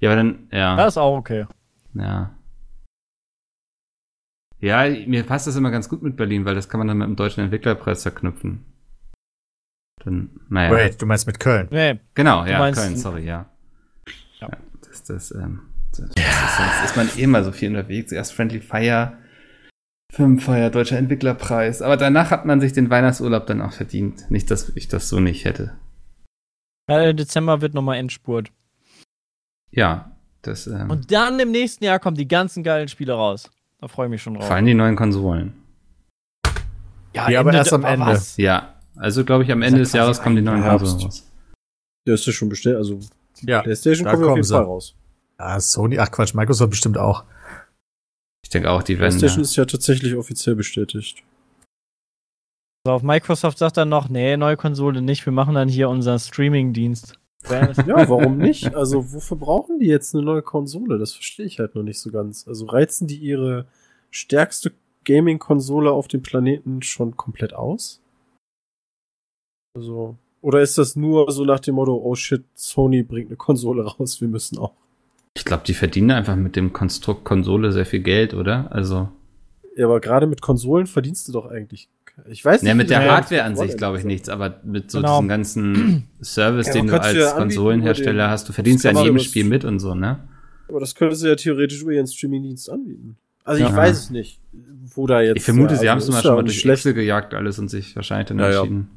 Ja, aber dann, ja. das ist auch okay. Ja. Ja, mir passt das immer ganz gut mit Berlin, weil das kann man dann mit dem deutschen Entwicklerpreis verknüpfen. Dann, naja. Wait, du meinst mit Köln? Nee, Genau, ja, Köln, sorry, ja. Ja. ja das, das, ähm, das, das ist, sonst ist man eh immer so viel unterwegs. Erst Friendly Fire, Firmenfeier, Deutscher Entwicklerpreis. Aber danach hat man sich den Weihnachtsurlaub dann auch verdient. Nicht, dass ich das so nicht hätte. äh, Dezember wird nochmal Endspurt. Ja, das, ähm, Und dann im nächsten Jahr kommen die ganzen geilen Spiele raus. Da freue ich mich schon drauf. vor allem die neuen Konsolen. Ja, aber erst am Ende. was? Ja, also glaube ich, am Ende ja des Jahres kommen die neuen Herbst. Konsolen raus. Der ist ja schon bestellt, also Ja. PlayStation kommt auf kommen jeden. Fall raus. Ah, Sony, ach Quatsch, Microsoft bestimmt auch. Ich denke auch, die werden. PlayStation ist ja tatsächlich offiziell bestätigt. So, auf Microsoft sagt dann noch, nee, neue Konsole nicht, wir machen dann hier unseren Streaming-Dienst. Ja, warum nicht? Also, wofür brauchen die jetzt eine neue Konsole? Das verstehe ich halt noch nicht so ganz. Also, reizen die ihre stärkste Gaming-Konsole auf dem Planeten schon komplett aus? Also, oder ist das nur so nach dem Motto, oh shit, Sony bringt eine Konsole raus, wir müssen auch. Ich glaube, die verdienen einfach mit dem Konstrukt Konsole sehr viel Geld, oder? Also, Ja, aber gerade mit Konsolen verdienst du doch eigentlich Ich weiß nicht. Ja, mit der Hardware an sich glaube ich nichts, aber mit so Genau. diesem ganzen Service, Ja, den du ja als Konsolenhersteller hast, du verdienst ja in jedem Spiel mit und so, ne? Aber das könntest du ja theoretisch über ihren Streaming-Dienst anbieten. Also ich Ja. weiß es nicht, wo da jetzt. Ich vermute, sie haben es also mal schon mal durch schlecht. Excel gejagt alles und sich wahrscheinlich dann Ja, ja. entschieden,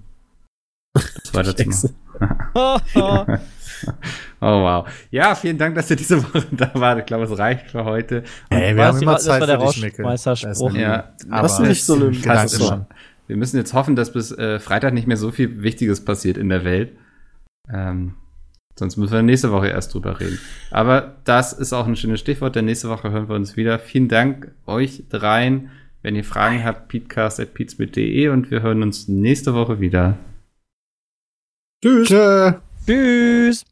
das weiterzumachen. ja, Oh wow. Ja, vielen Dank, dass ihr diese Woche da wart. Ich glaube, es reicht für heute. Ey, wir haben immer Zeit für dich, Mikkel. Rauschmeisterspruch. Das ist Ja, Hast du nicht so immer. schon. Wir müssen jetzt hoffen, dass bis äh, Freitag nicht mehr so viel Wichtiges passiert in der Welt. Ähm, sonst müssen wir nächste Woche erst drüber reden. Aber das ist auch ein schönes Stichwort, denn nächste Woche hören wir uns wieder. Vielen Dank euch dreien. Wenn ihr Fragen habt, peatcast.peatsmit.de und wir hören uns nächste Woche wieder. Tschüss. Tschö. Tschüss.